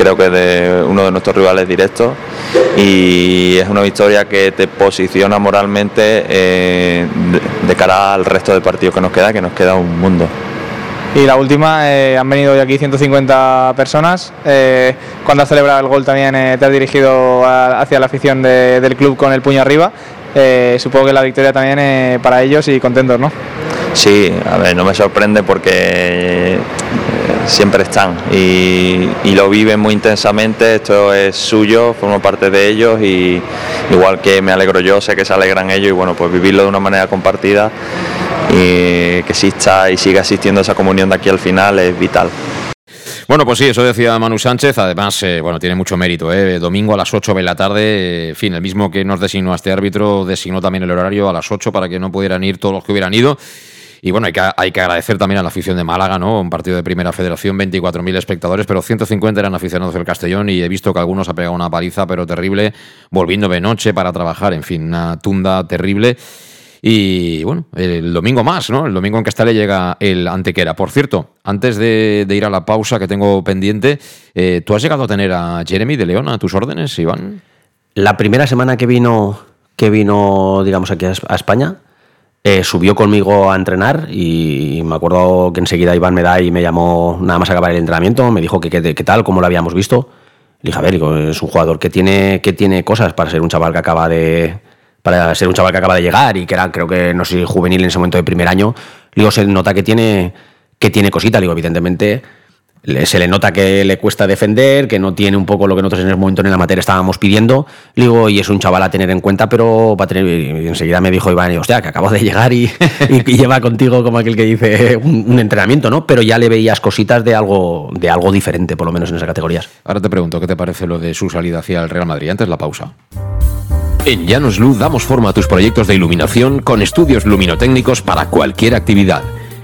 Creo que es de uno de nuestros rivales directos y es una victoria que te posiciona moralmente eh, de, cara al resto de partidos que nos queda, que nos queda un mundo. Y la última, eh, han venido hoy aquí 150 personas. cuando has celebrado el gol también te has dirigido hacia la afición del club con el puño arriba. Eh, supongo que la victoria también eh, para ellos y contentos, ¿no? Sí, a ver, no me sorprende porque eh, siempre están y, lo viven muy intensamente, esto es suyo, formo parte de ellos y igual que me alegro yo, sé que se alegran ellos y bueno, pues vivirlo de una manera compartida y que exista y siga existiendo esa comunión de aquí al final es vital. Bueno, pues sí, eso decía Manu Sánchez. Además, eh, bueno, tiene mucho mérito. ¿eh? Domingo a las 8 de la tarde, en fin, el mismo que nos designó a este árbitro, designó también el horario a las 8 para que no pudieran ir todos los que hubieran ido. Y bueno, hay que, hay que agradecer también a la afición de Málaga, ¿no? Un partido de primera federación, 24.000 espectadores, pero 150 eran aficionados del Castellón y he visto que algunos ha pegado una paliza, pero terrible, volviendo de noche para trabajar, en fin, una tunda terrible. Y bueno, el domingo más, ¿no? El domingo en Castilla llega el Antequera. Por cierto, antes de, ir a la pausa que tengo pendiente, eh, ¿tú has llegado a tener a Jeremy de León a tus órdenes, Iván? La primera semana que vino, que vino digamos, aquí a España, eh, subió conmigo a entrenar y me acuerdo que enseguida Iván me da y me llamó nada más acabar el entrenamiento, me dijo que qué tal, cómo lo habíamos visto. Le dije, a ver, digo, es un jugador que tiene, que tiene cosas para ser un chaval que acaba de. Para ser un chaval que acaba de llegar y que era, creo que, no sé juvenil en ese momento de primer año. Le digo, se nota que tiene, que tiene cositas. Le digo, evidentemente, se le nota que le cuesta defender, que no tiene un poco lo que nosotros en ese momento en la materia estábamos pidiendo. Le digo, y es un chaval a tener en cuenta, pero va a tener. Y enseguida me dijo Iván, hostia, que acabo de llegar y, y- y lleva contigo como aquel que dice un, un entrenamiento, ¿no? Pero ya le veías cositas de algo, de algo diferente, por lo menos en esas categorías. Ahora te pregunto, ¿qué te parece lo de su salida hacia el Real Madrid? Antes la pausa. En Llanos Luz damos forma a tus proyectos de iluminación con estudios luminotécnicos para cualquier actividad.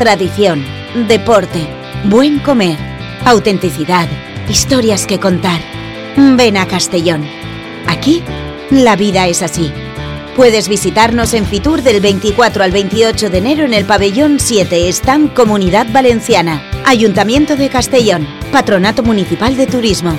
tradición, deporte, buen comer, autenticidad, historias que contar, ven a Castellón. Aquí, la vida es así. Puedes visitarnos en Fitur del 24 al 28 de enero en el pabellón 7, Stand Comunidad Valenciana, Ayuntamiento de Castellón, Patronato Municipal de Turismo.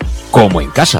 como en casa.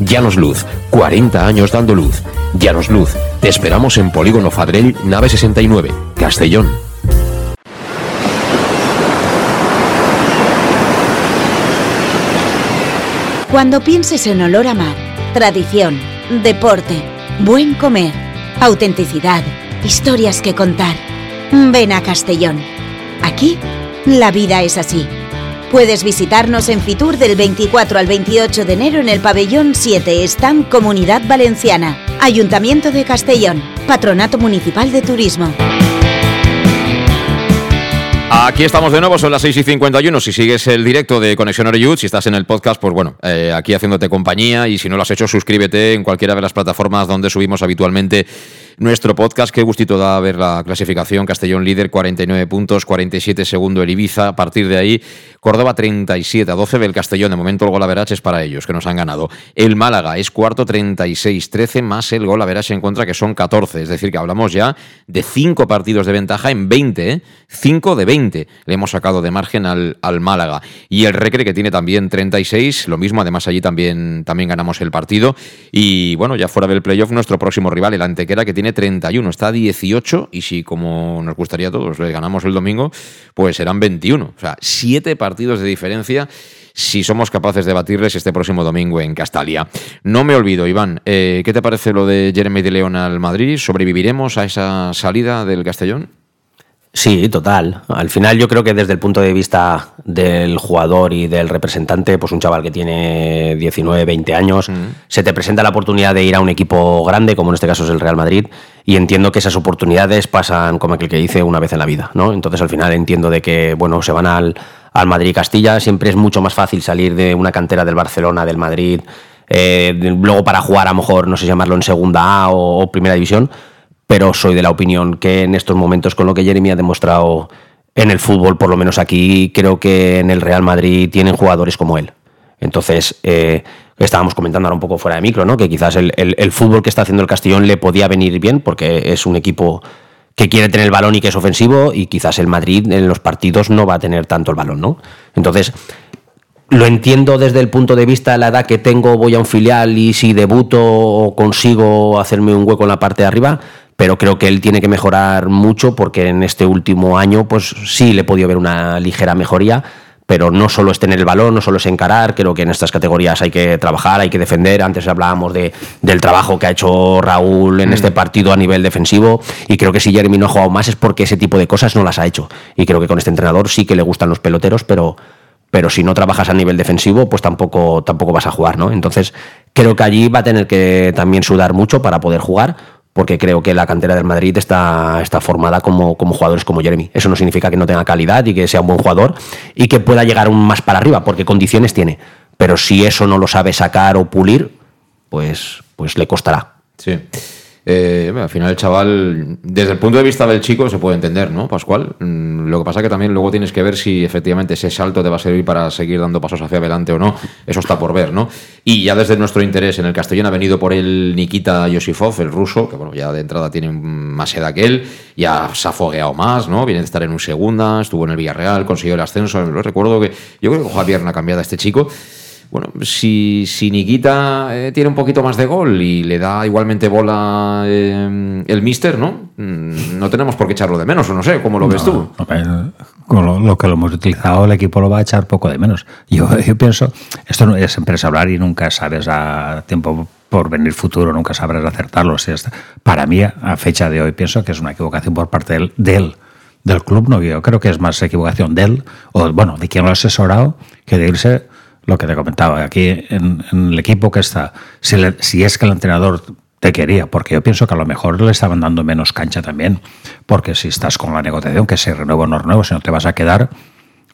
Llanos Luz, 40 años dando luz. Llanos Luz, te esperamos en Polígono Fadrell, nave 69, Castellón. Cuando pienses en olor a mar, tradición, deporte, buen comer, autenticidad, historias que contar, ven a Castellón. Aquí, la vida es así. Puedes visitarnos en Fitur del 24 al 28 de enero en el pabellón 7, Stand Comunidad Valenciana, Ayuntamiento de Castellón, Patronato Municipal de Turismo. Aquí estamos de nuevo, son las 6 y 51. Si sigues el directo de Conexión Oreyud, si estás en el podcast, pues bueno, eh, aquí haciéndote compañía. Y si no lo has hecho, suscríbete en cualquiera de las plataformas donde subimos habitualmente nuestro podcast. Qué gustito da ver la clasificación. Castellón líder, 49 puntos, 47 segundo el Ibiza. A partir de ahí, Córdoba 37 a 12 del Castellón. De momento el gol es para ellos, que nos han ganado. El Málaga es cuarto, 36, 13 más el gol a en contra, que son 14. Es decir, que hablamos ya de 5 partidos de ventaja en 20, 5 ¿eh? de 20 le hemos sacado de margen al, al Málaga. Y el Recre, que tiene también 36, lo mismo. Además, allí también, también ganamos el partido. Y bueno, ya fuera del playoff, nuestro próximo rival, el Antequera, que tiene 31, está a 18 y si como nos gustaría a todos le ganamos el domingo, pues serán 21. O sea, siete partidos de diferencia si somos capaces de batirles este próximo domingo en Castalia. No me olvido, Iván, eh, ¿qué te parece lo de Jeremy de León al Madrid? ¿Sobreviviremos a esa salida del Castellón? Sí, total. Al final yo creo que desde el punto de vista del jugador y del representante, pues un chaval que tiene 19, 20 años, se te presenta la oportunidad de ir a un equipo grande, como en este caso es el Real Madrid, y entiendo que esas oportunidades pasan como aquel que dice una vez en la vida, ¿no? Entonces al final entiendo de que, bueno, se van al, al Madrid-Castilla, siempre es mucho más fácil salir de una cantera del Barcelona, del Madrid, eh, luego para jugar a lo mejor, no sé llamarlo en segunda A o primera división, pero soy de la opinión que en estos momentos, con lo que Jeremy ha demostrado en el fútbol, por lo menos aquí, creo que en el Real Madrid tienen jugadores como él. Entonces, eh, estábamos comentando ahora un poco fuera de micro, ¿no? Que quizás el, fútbol que está haciendo el Castellón le podía venir bien, porque es un equipo que quiere tener el balón y que es ofensivo, y quizás el Madrid en los partidos no va a tener tanto el balón, ¿no? Entonces, lo entiendo desde el punto de vista de la edad que tengo, voy a un filial y si debuto o consigo hacerme un hueco en la parte de arriba, pero creo que él tiene que mejorar mucho porque en este último año pues sí le he podido ver una ligera mejoría, pero no solo es tener el balón, no solo es encarar, creo que en estas categorías hay que trabajar, hay que defender, antes hablábamos de, del trabajo que ha hecho Raúl en este mm. partido a nivel defensivo y creo que si Jeremy no ha jugado más es porque ese tipo de cosas no las ha hecho y creo que con este entrenador sí que le gustan los peloteros, pero pero si no trabajas a nivel defensivo, pues tampoco, tampoco vas a jugar, ¿no? Entonces, creo que allí va a tener que también sudar mucho para poder jugar, porque creo que la cantera del Madrid está, está formada como, como jugadores como Jeremy. Eso no significa que no tenga calidad y que sea un buen jugador y que pueda llegar aún más para arriba, porque condiciones tiene. Pero si eso no lo sabe sacar o pulir, pues, pues le costará. Sí. Eh, al final el chaval, desde el punto de vista del chico, se puede entender, ¿no, Pascual? Mm, lo que pasa que también luego tienes que ver si efectivamente ese salto te va a servir para seguir dando pasos hacia adelante o no. Eso está por ver, ¿no? Y ya desde nuestro interés en el Castellón ha venido por el Nikita Yosifov, el ruso, que bueno, ya de entrada tiene más edad que él, ya se ha fogueado más, ¿no? Viene de estar en un segunda, estuvo en el Villarreal, consiguió el ascenso. Recuerdo que yo creo que Javier no ha cambiado a este chico bueno, si, si Nikita eh, tiene un poquito más de gol y le da igualmente bola eh, el Mister, ¿no? Mm, no tenemos por qué echarlo de menos, o no sé, ¿cómo lo ves tú? Con lo, que lo hemos utilizado, el equipo lo va a echar poco de menos. Yo, yo pienso, esto no es siempre hablar y nunca sabes a tiempo por venir futuro, nunca sabrás acertarlo. para mí, a fecha de hoy, pienso que es una equivocación por parte del, del, del club. No, yo creo que es más equivocación de él, o bueno, de quien lo ha asesorado, que de irse lo que te comentaba, aquí en, el equipo que está, si, si, es que el entrenador te quería, porque yo pienso que a lo mejor le estaban dando menos cancha también, porque si estás con la negociación, que se renuevo o no renuevo, si no te vas a quedar,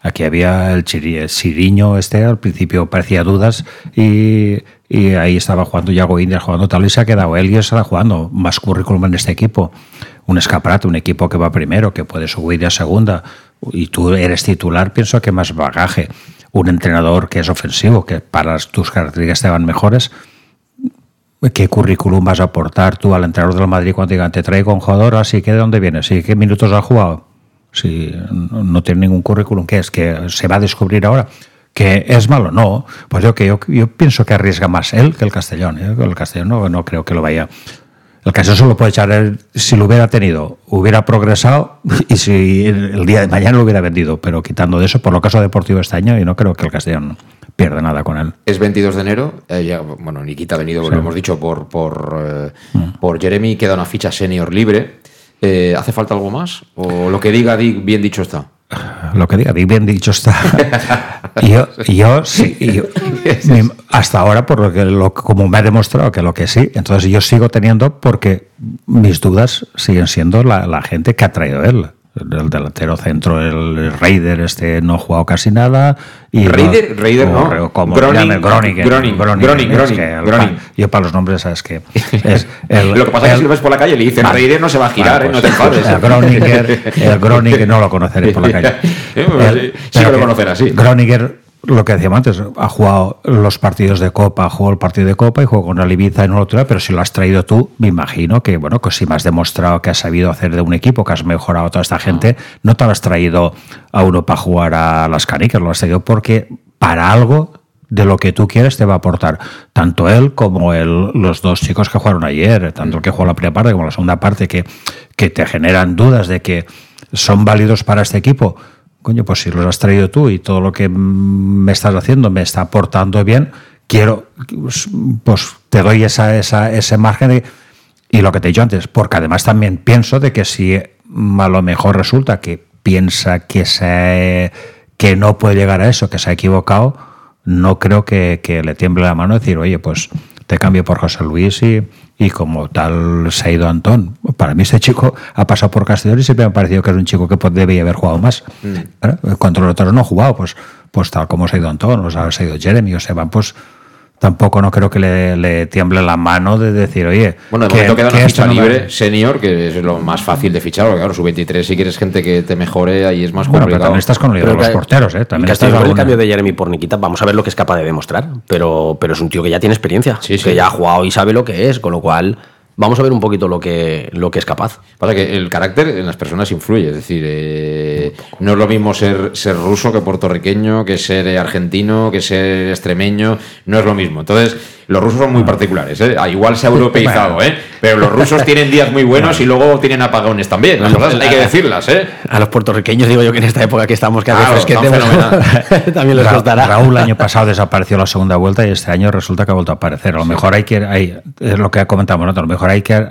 aquí había el, Chiriño este, al principio parecía dudas y, y ahí estaba jugando Yago Indias, jugando tal, y se ha quedado él y está jugando más currículum en este equipo. un escaparate, un equipo que va primero, que puede subir a segunda, y tú eres titular, pienso que más bagaje. Un entrenador que es ofensivo, que para tus características te van mejores, ¿qué currículum vas a aportar tú al entrenador del Madrid cuando digan te traigo un jugador así que de dónde viene? ¿Sí, ¿Qué minutos ha jugado? Si no tiene ningún currículum, ¿qué es? ¿Que se va a descubrir ahora? ¿Que es malo? No. Pues yo, que yo, yo pienso que arriesga más él que el Castellón. ¿eh? El Castellón no, no creo que lo vaya el caso solo puede echar si lo hubiera tenido, hubiera progresado y si el día de mañana lo hubiera vendido. Pero quitando de eso, por lo caso deportivo este año, y no creo que el Castellón pierda nada con él. Es 22 de enero. eh, ya, bueno, Nikita ha venido, lo hemos dicho, por, por, eh, por Jeremy. Queda una ficha senior libre. Eh, ¿Hace falta algo más? ¿O lo que diga Dick bien dicho está? Lo que diga, bien dicho está. Yo, yo sí, hasta ahora, por lo que lo, como me ha demostrado que lo que sí, entonces yo sigo teniendo porque mis dudas siguen siendo la, la gente que ha traído él. El delantero centro, el Raider, este no ha jugado casi nada. Y Raider- Raider no. como Groningen, que el- Groningen. Yo para los nombres, sabes que es el- lo que pasa es que si lo ves por la calle le dicen. Raider no se va a girar, ¿eh? no pues, te enfades. pues, El Groninger, el Groninger no lo conoceré por la calle. Pues, sí, que lo conocerás, sí. Groninger, lo que decíamos antes, ha jugado los partidos de Copa, ha jugado el partido de Copa y jugó con el Ibiza en una pero si lo has traído tú, me imagino que, bueno, que si me has demostrado que has sabido hacer de un equipo, que has mejorado a toda esta gente, no te lo has traído a uno para jugar a las canicas, lo has traído porque para algo de lo que tú quieres te va a aportar tanto él como el, los dos chicos que jugaron ayer, tanto el que jugó la primera parte como la segunda parte, que, que te generan dudas de que son válidos para este equipo. Coño, pues si los has traído tú y todo lo que mm, me estás haciendo me está aportando bien, quiero, pues te doy esa, esa, ese margen y lo que te he dicho antes, porque además también pienso de que si mm, a lo mejor resulta que piensa que, se, que no puede llegar a eso, que se ha equivocado, no creo que, que le tiemble la mano decir, oye, pues te cambio por José Luis y, y como tal se ha ido Antón. Para mí este chico ha pasado por Castellón y siempre me ha parecido que es un chico que debía haber jugado más. ¿Verdad? Cuando los otros no ha jugado, pues, pues tal como se ha ido Antón, o sea, se ha ido Jeremy o Seban, pues tampoco no creo que le, le tiemble la mano de decir, oye, Bueno, de que- momento queda que una ficha no libre senior, que es lo más fácil de fichar, porque claro, su 23 si quieres gente que te mejore, ahí es más Bueno, pero complicado. también estás con los porteros, ¿eh? También que estás con el cambio de Jeremy por Nikita, vamos a ver lo que es capaz de demostrar. Pero, pero es un tío que ya tiene experiencia, Sí, sí. que ya ha jugado y sabe lo que es, con lo cual vamos a ver un poquito lo que, lo que es capaz. Pasa que el carácter en las personas influye, es decir, eh, no es lo mismo ser, ser ruso que puertorriqueño, que ser eh, argentino, que ser extremeño, no es lo mismo. Entonces, los rusos son muy particulares, ¿eh? Ah, igual se ha europeizado, ¿eh? pero los rusos tienen días muy buenos y luego tienen apagones también, las cosas hay que decirlas, ¿eh? A los puertorriqueños digo yo que en esta época que estamos que hace Claro, fresquete, están pues, también les Ra- costará. Raúl el año pasado desapareció la segunda vuelta y este año resulta que ha vuelto a aparecer. A lo mejor hay que, hay, es lo que comentamos nosotros, a lo mejor hay que,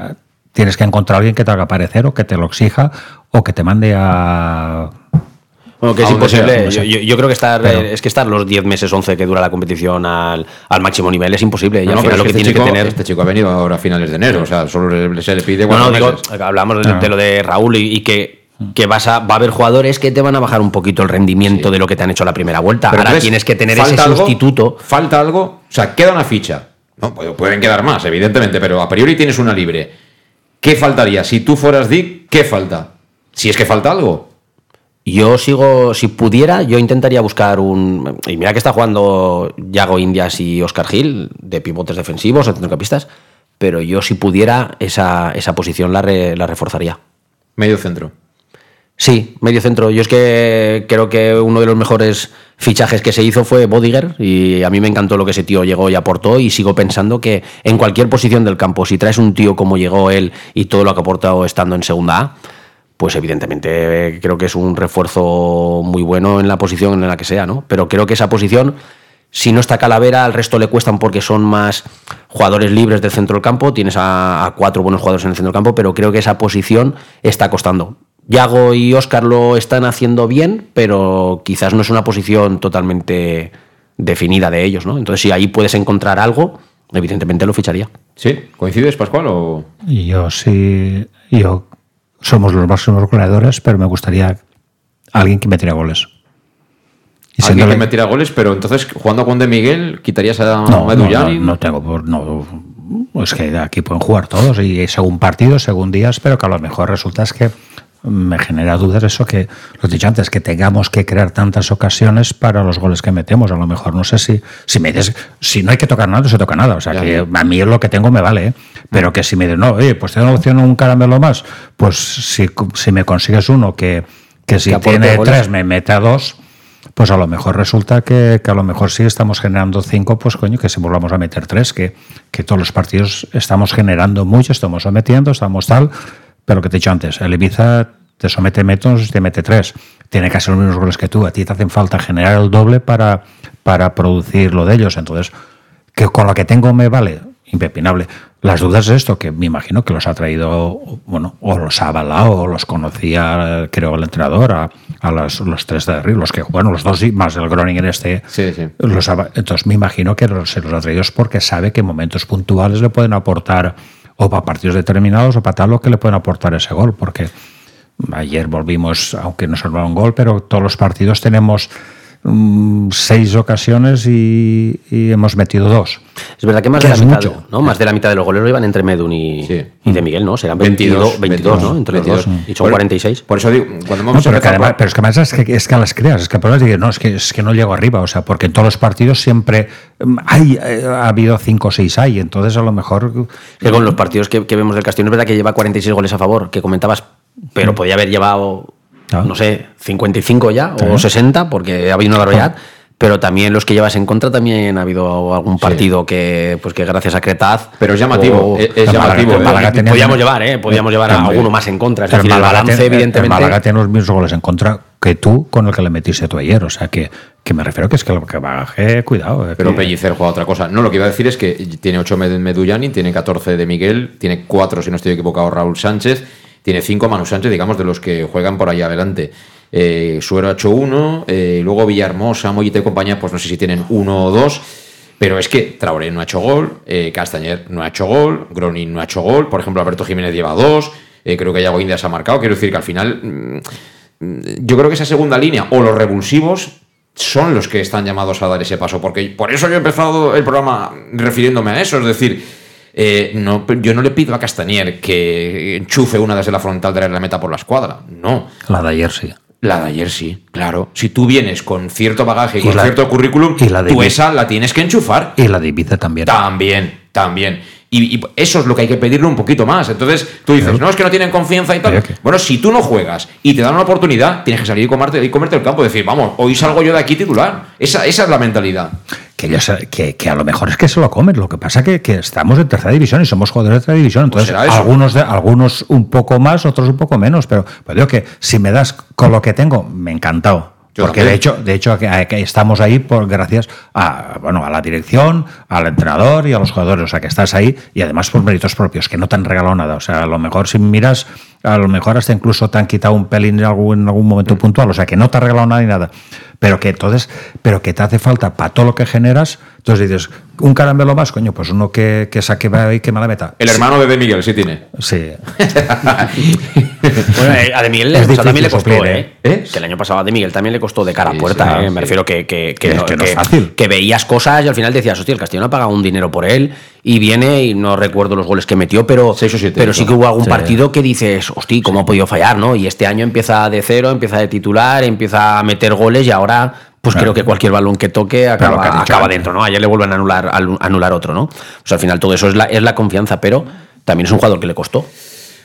tienes que encontrar a alguien que te haga aparecer o que te lo exija o que te mande a... Bueno, que es sea, imposible. yo, creo que estar, Pero- eh, es que estar los 10 meses, 11 que dura la competición al, al máximo nivel es imposible. Y No, al no, final pero lo que este tiene chico, que tener. este chico ha venido ahora a finales de enero, o sea, solo se le pide No, cuatro no, digo, meses. hablamos de, de lo de Raúl y, y que, que vas a, va a haber jugadores que te van a bajar un poquito el rendimiento de lo que te han hecho la primera vuelta. Pero Ahora tienes que tener ese sustituto. Falta algo, o sea, queda una ficha. No, pu- pueden quedar más, evidentemente, pero a priori tienes una libre. ¿Qué faltaría? Si tú fueras Dick, ¿qué falta? Si es que falta algo. Yo sigo, si pudiera, yo intentaría buscar un. Y mira que está jugando Yago Indias y Oscar Gil, de pivotes defensivos o centrocampistas, pero yo si pudiera, esa, esa posición la, re- la reforzaría. Medio centro. Sí, medio centro. Yo es que creo que uno de los mejores fichajes que se hizo fue Bodiger y a mí me encantó lo que ese tío llegó y aportó y sigo pensando que en cualquier posición del campo, si traes un tío como llegó él y todo lo que ha aportado estando en segunda A, pues evidentemente creo que es un refuerzo muy bueno en la posición en la que sea, ¿no? Pero creo que esa posición, si no está Calavera, al resto le cuestan porque son más jugadores libres del centro del campo, tienes a, a cuatro buenos jugadores en el centro del campo, pero creo que esa posición está costando. Yago y Oscar lo están haciendo bien, pero quizás no es una posición totalmente definida de ellos, ¿no? Entonces, si ahí puedes encontrar algo, evidentemente lo ficharía. ¿Sí? ¿Coincides, Pascual? O... Y yo sí, yo somos los máximos goleadores, pero me gustaría alguien que metiera goles. Y Alguien siéndole- que me tira goles, pero entonces jugando con De Miguel, quitarías a no, no, no, no tengo por- no, pues que aquí pueden jugar todos y según partidos, según días, pero que a lo mejor resulta es que me genera dudas eso que, lo he dicho antes, que tengamos que crear tantas ocasiones para los goles que metemos. A lo mejor no sé si, si me dices, si no hay que tocar nada, no se toca nada. O sea, que a mí lo que tengo me vale, ¿eh? pero que si me dices, no, oye, pues tengo opción un caramelo más, pues si, si me consigues uno que, que si Que tiene goles. tres me mete a dos, pues a lo mejor resulta que, que a lo mejor sí estamos generando cinco, pues coño, que si volvamos a meter tres, que, que todos los partidos estamos generando mucho, estamos sometiendo, estamos tal, pero que te he dicho antes, el Ibiza te somete métodos y te mete tres. Tiene que hacer los mismos goles que tú. A ti te hacen falta generar el doble para, para producir lo de ellos. Entonces, que con lo que tengo me vale, impepinable. Las dudas es esto, que me imagino que los ha traído, bueno, o los ha avalado, o los conocía, creo, el entrenador, a, a los, los tres de arriba, los que, bueno, los dos y más el Groningen este. Los ha- entonces me imagino que los- se los ha traído es porque sabe que en momentos puntuales le pueden aportar, o para partidos determinados, o para tal, lo que le pueden aportar ese gol, porque ayer volvimos, aunque nos un gol, pero todos los partidos tenemos mm, seis ocasiones y, y hemos metido dos. Es verdad que más Que de la mitad, mucho. ¿no? Más de la mitad de los goles lo iban entre Medun y, y de Miguel, ¿no? Serán 22, 22, ¿no? Entre los dos. Y son 46. Por eso digo, cuando No, hemos pero, que empezado- además, pero es que además es que, es que a las creas, es que es que no, es que, es que no llego arriba, o sea, porque en todos los partidos siempre mm, hay, eh, ha habido cinco o seis hay, entonces a lo mejor... Que con los partidos que, que vemos del Castillo, es verdad que lleva 46 goles a favor, que comentabas, pero podía haber llevado, no sé, 55 ya o Claro. 60, porque ha habido una barbaridad. Pero también los que llevas en contra también ha habido algún partido que, pues que gracias a Cretaz. Pero es llamativo, o- es- es el llamativo, Málaga- ¿eh? Málaga tenía- podíamos llevar, ¿eh? Podíamos llevar a alguno más en contra. Es decir, el balance, el evidentemente. Málaga tiene los mismos goles en contra que tú con el que le metiste tú ayer, o sea, que, que me refiero que es que lo que bajé, cuidado. eh, Pero que- Pellicer juega otra cosa. No, lo que iba a decir es que tiene 8 Medullani, tiene 14 de Miguel, tiene 4, si no estoy equivocado, Raúl Sánchez, tiene 5 Manu Sánchez, digamos, de los que juegan por ahí adelante. Eh, Suero ha hecho 1, eh, luego Villahermosa, Mollita y compañía, pues no sé si tienen 1 o 2. Pero es que Traoré no ha hecho gol, eh, Castañer no ha hecho gol, Gronin no ha hecho gol, por ejemplo, Alberto Jiménez lleva 2, eh, creo que Yago Indias ha marcado. Quiero decir que al final mm, yo creo que esa segunda línea o los revulsivos son los que están llamados a dar ese paso. Porque por eso yo he empezado el programa refiriéndome a eso. Es decir, eh, no, yo no le pido a Castanier que enchufe una desde la frontal de la meta por la escuadra. No. La de ayer sí. La de ayer sí, claro. Si tú vienes con cierto bagaje y con la- cierto currículum, y la de tú Ibiza. esa la tienes que enchufar. Y la de Ibiza también. También, también. Y, y eso es lo que hay que pedirle un poquito más. Entonces tú dices, no, es que no tienen confianza y tal. Bueno, si tú no juegas y te dan una oportunidad, tienes que salir y comerte, y comerte el campo y decir, vamos, hoy salgo yo de aquí titular. Esa, esa es la mentalidad. Que, a lo mejor es que se lo comen. Lo que pasa que, que estamos en tercera división y somos jugadores de tercera división. Pues Entonces, algunos, de, algunos un poco más, otros un poco menos. Pero pues digo que si me das con lo que tengo, me encantado. Yo Porque también. de hecho, de hecho estamos ahí por gracias a bueno a la dirección, al entrenador y a los jugadores. O sea que estás ahí y además por méritos propios, que no te han regalado nada. O sea, a lo mejor si miras, a lo mejor hasta incluso te han quitado un pelín en algún, en algún momento puntual. O sea que no te ha regalado nada ni nada. Pero que entonces, pero que te hace falta para todo lo que generas. Entonces dices, un caramelo más, coño, pues uno que, que saque va y que me la meta. El hermano de De Miguel sí tiene. Sí. Bueno, eh, a De Miguel o sea, también le difícil costó, suplir, ¿eh? Que el año pasado a De Miguel también le costó de cara a puerta, sí, ¿eh? sí. Me refiero que, que, que, Es no, que no es fácil. que veías cosas y al final decías, hostia, el Castellón ha pagado un dinero por él y viene y no recuerdo los goles que metió, pero, o siete, pero sí que hubo algún Sí. partido que dices, hostia, ¿cómo ha podido fallar, no? Y este año empieza de cero, empieza de titular, empieza a meter goles y ahora... Pues Claro. creo que cualquier balón que toque acaba, que has dicho acaba dentro, ¿no? Ayer le vuelven a anular, al- anular otro, ¿no? Pues al final todo eso es la, es la confianza, pero también es un jugador que le costó.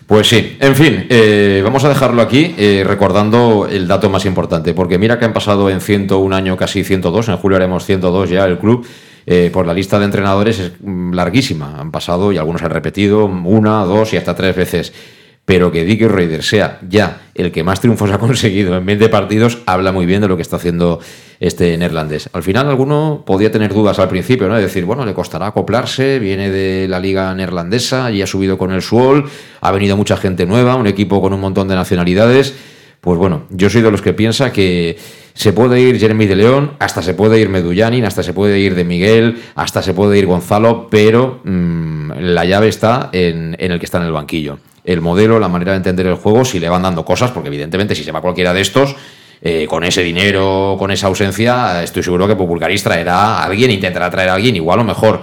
Pues sí, en fin, eh, vamos a dejarlo aquí eh, recordando el dato más importante, porque mira que han pasado en 101 año casi 102, en julio haremos 102 ya el club, eh, por la lista de entrenadores es mm, larguísima, han pasado y algunos han repetido una, dos y hasta tres veces, pero que Dick Raider sea ya el que más triunfos ha conseguido en 20 partidos, habla muy bien de lo que está haciendo este neerlandés. Al final alguno podía tener dudas al principio, ¿no? De decir, bueno, le costará acoplarse, viene de la liga neerlandesa y ha subido con el Suol, ha venido mucha gente nueva, un equipo con un montón de nacionalidades. Pues bueno, yo soy de los que piensa que se puede ir Jeremy de León, hasta se puede ir Medullanin, hasta se puede ir de Miguel, hasta se puede ir Gonzalo, pero mm, la llave está en, en el que está en el banquillo. El modelo, la manera de entender el juego, si le van dando cosas, porque evidentemente si se va cualquiera de estos, eh, con ese dinero, con esa ausencia, estoy seguro que Populcaris traerá a alguien, intentará traer a alguien igual o mejor.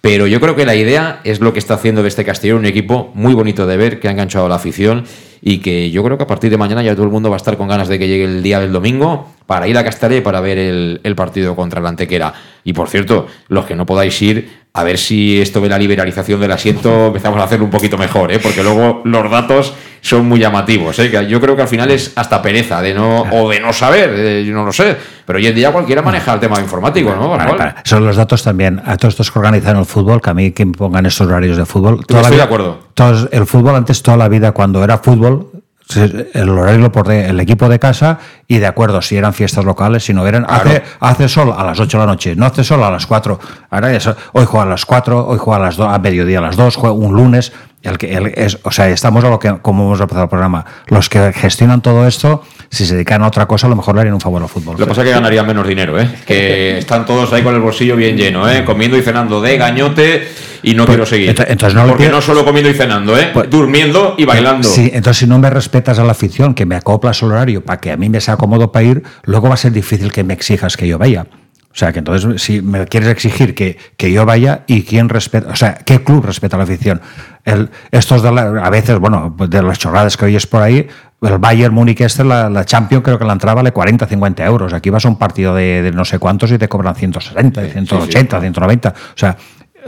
Pero yo creo que la idea es lo que está haciendo de este Castellón, un equipo muy bonito de ver, que ha enganchado a la afición y que yo creo que a partir de mañana ya todo el mundo va a estar con ganas de que llegue el día del domingo para ir a Castellé para ver el, el partido contra el Antequera. Y por cierto, los que no podáis ir, a ver si esto de la liberalización del asiento empezamos a hacerlo un poquito mejor, ¿eh? porque luego los datos son muy llamativos. ¿eh? Yo creo que al final es hasta pereza de no o de no saber, eh, yo no lo sé. Pero hoy en día cualquiera maneja el tema informático, ¿no? Son los datos también. A todos estos que organizan el fútbol, que a mí que me pongan estos horarios de fútbol. Toda Estoy de acuerdo. Todos, el fútbol antes, toda la vida, cuando era fútbol, el horario lo pone el equipo de casa y de acuerdo si eran fiestas locales, si no eran. Claro. Hace, hace sol a las 8 de la noche, no hace sol a las 4. Ahora hoy juega a las 4, hoy juega a las 2, a mediodía a las 2, juega un lunes. El que, el- es, o sea, estamos a lo que, como hemos empezado el programa. Los que gestionan todo esto, si se dedican a otra cosa, a lo mejor le harían un favor al fútbol. Lo que pasa es que ganarían menos dinero, ¿eh? Que están todos ahí con el bolsillo bien lleno, ¿eh? Comiendo y cenando de gañote y no Pues, quiero seguir. ento- entonces no Porque pido- no solo comiendo y cenando, ¿eh? Durmiendo y bailando. Sí, entonces si no me respetas a la afición, que me acoplas al horario para que a mí me sea cómodo para ir, luego va a ser difícil que me exijas que yo vaya. O sea, que entonces si me quieres exigir que, que yo vaya y quién respeta, o sea, ¿qué club respeta a la afición? El, estos de la- a veces, bueno, de las chorradas que oyes por ahí, el Bayern Múnich este, la, la Champions, creo que la entrada vale 40, 50 euros. Aquí vas a un partido de, de no sé cuántos y te cobran 160, 180, 190. O sea,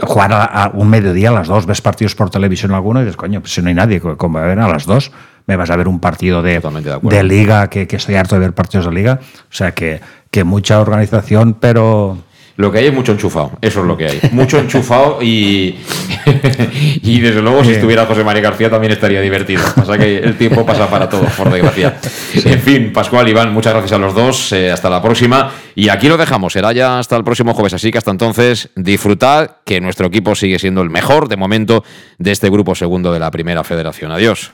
jugar a, a un mediodía a las dos, ves partidos por televisión alguno y dices, coño, pues si no hay nadie, como a ver a las dos, me vas a ver un partido de, liga, que, que estoy harto de ver partidos de liga. O sea, que, que mucha organización, pero... Lo que hay es mucho enchufado, eso es lo que hay. Mucho enchufado y. y desde luego, si estuviera José María García también estaría divertido. Pasa que el tiempo pasa para todos, por desgracia. En fin, Pascual, Iván, muchas gracias a los dos. eh, hasta la próxima. Y aquí lo dejamos, será ya hasta el próximo jueves. Así que hasta entonces, disfrutad que nuestro equipo sigue siendo el mejor de momento de este grupo segundo de la Primera Federación. Adiós.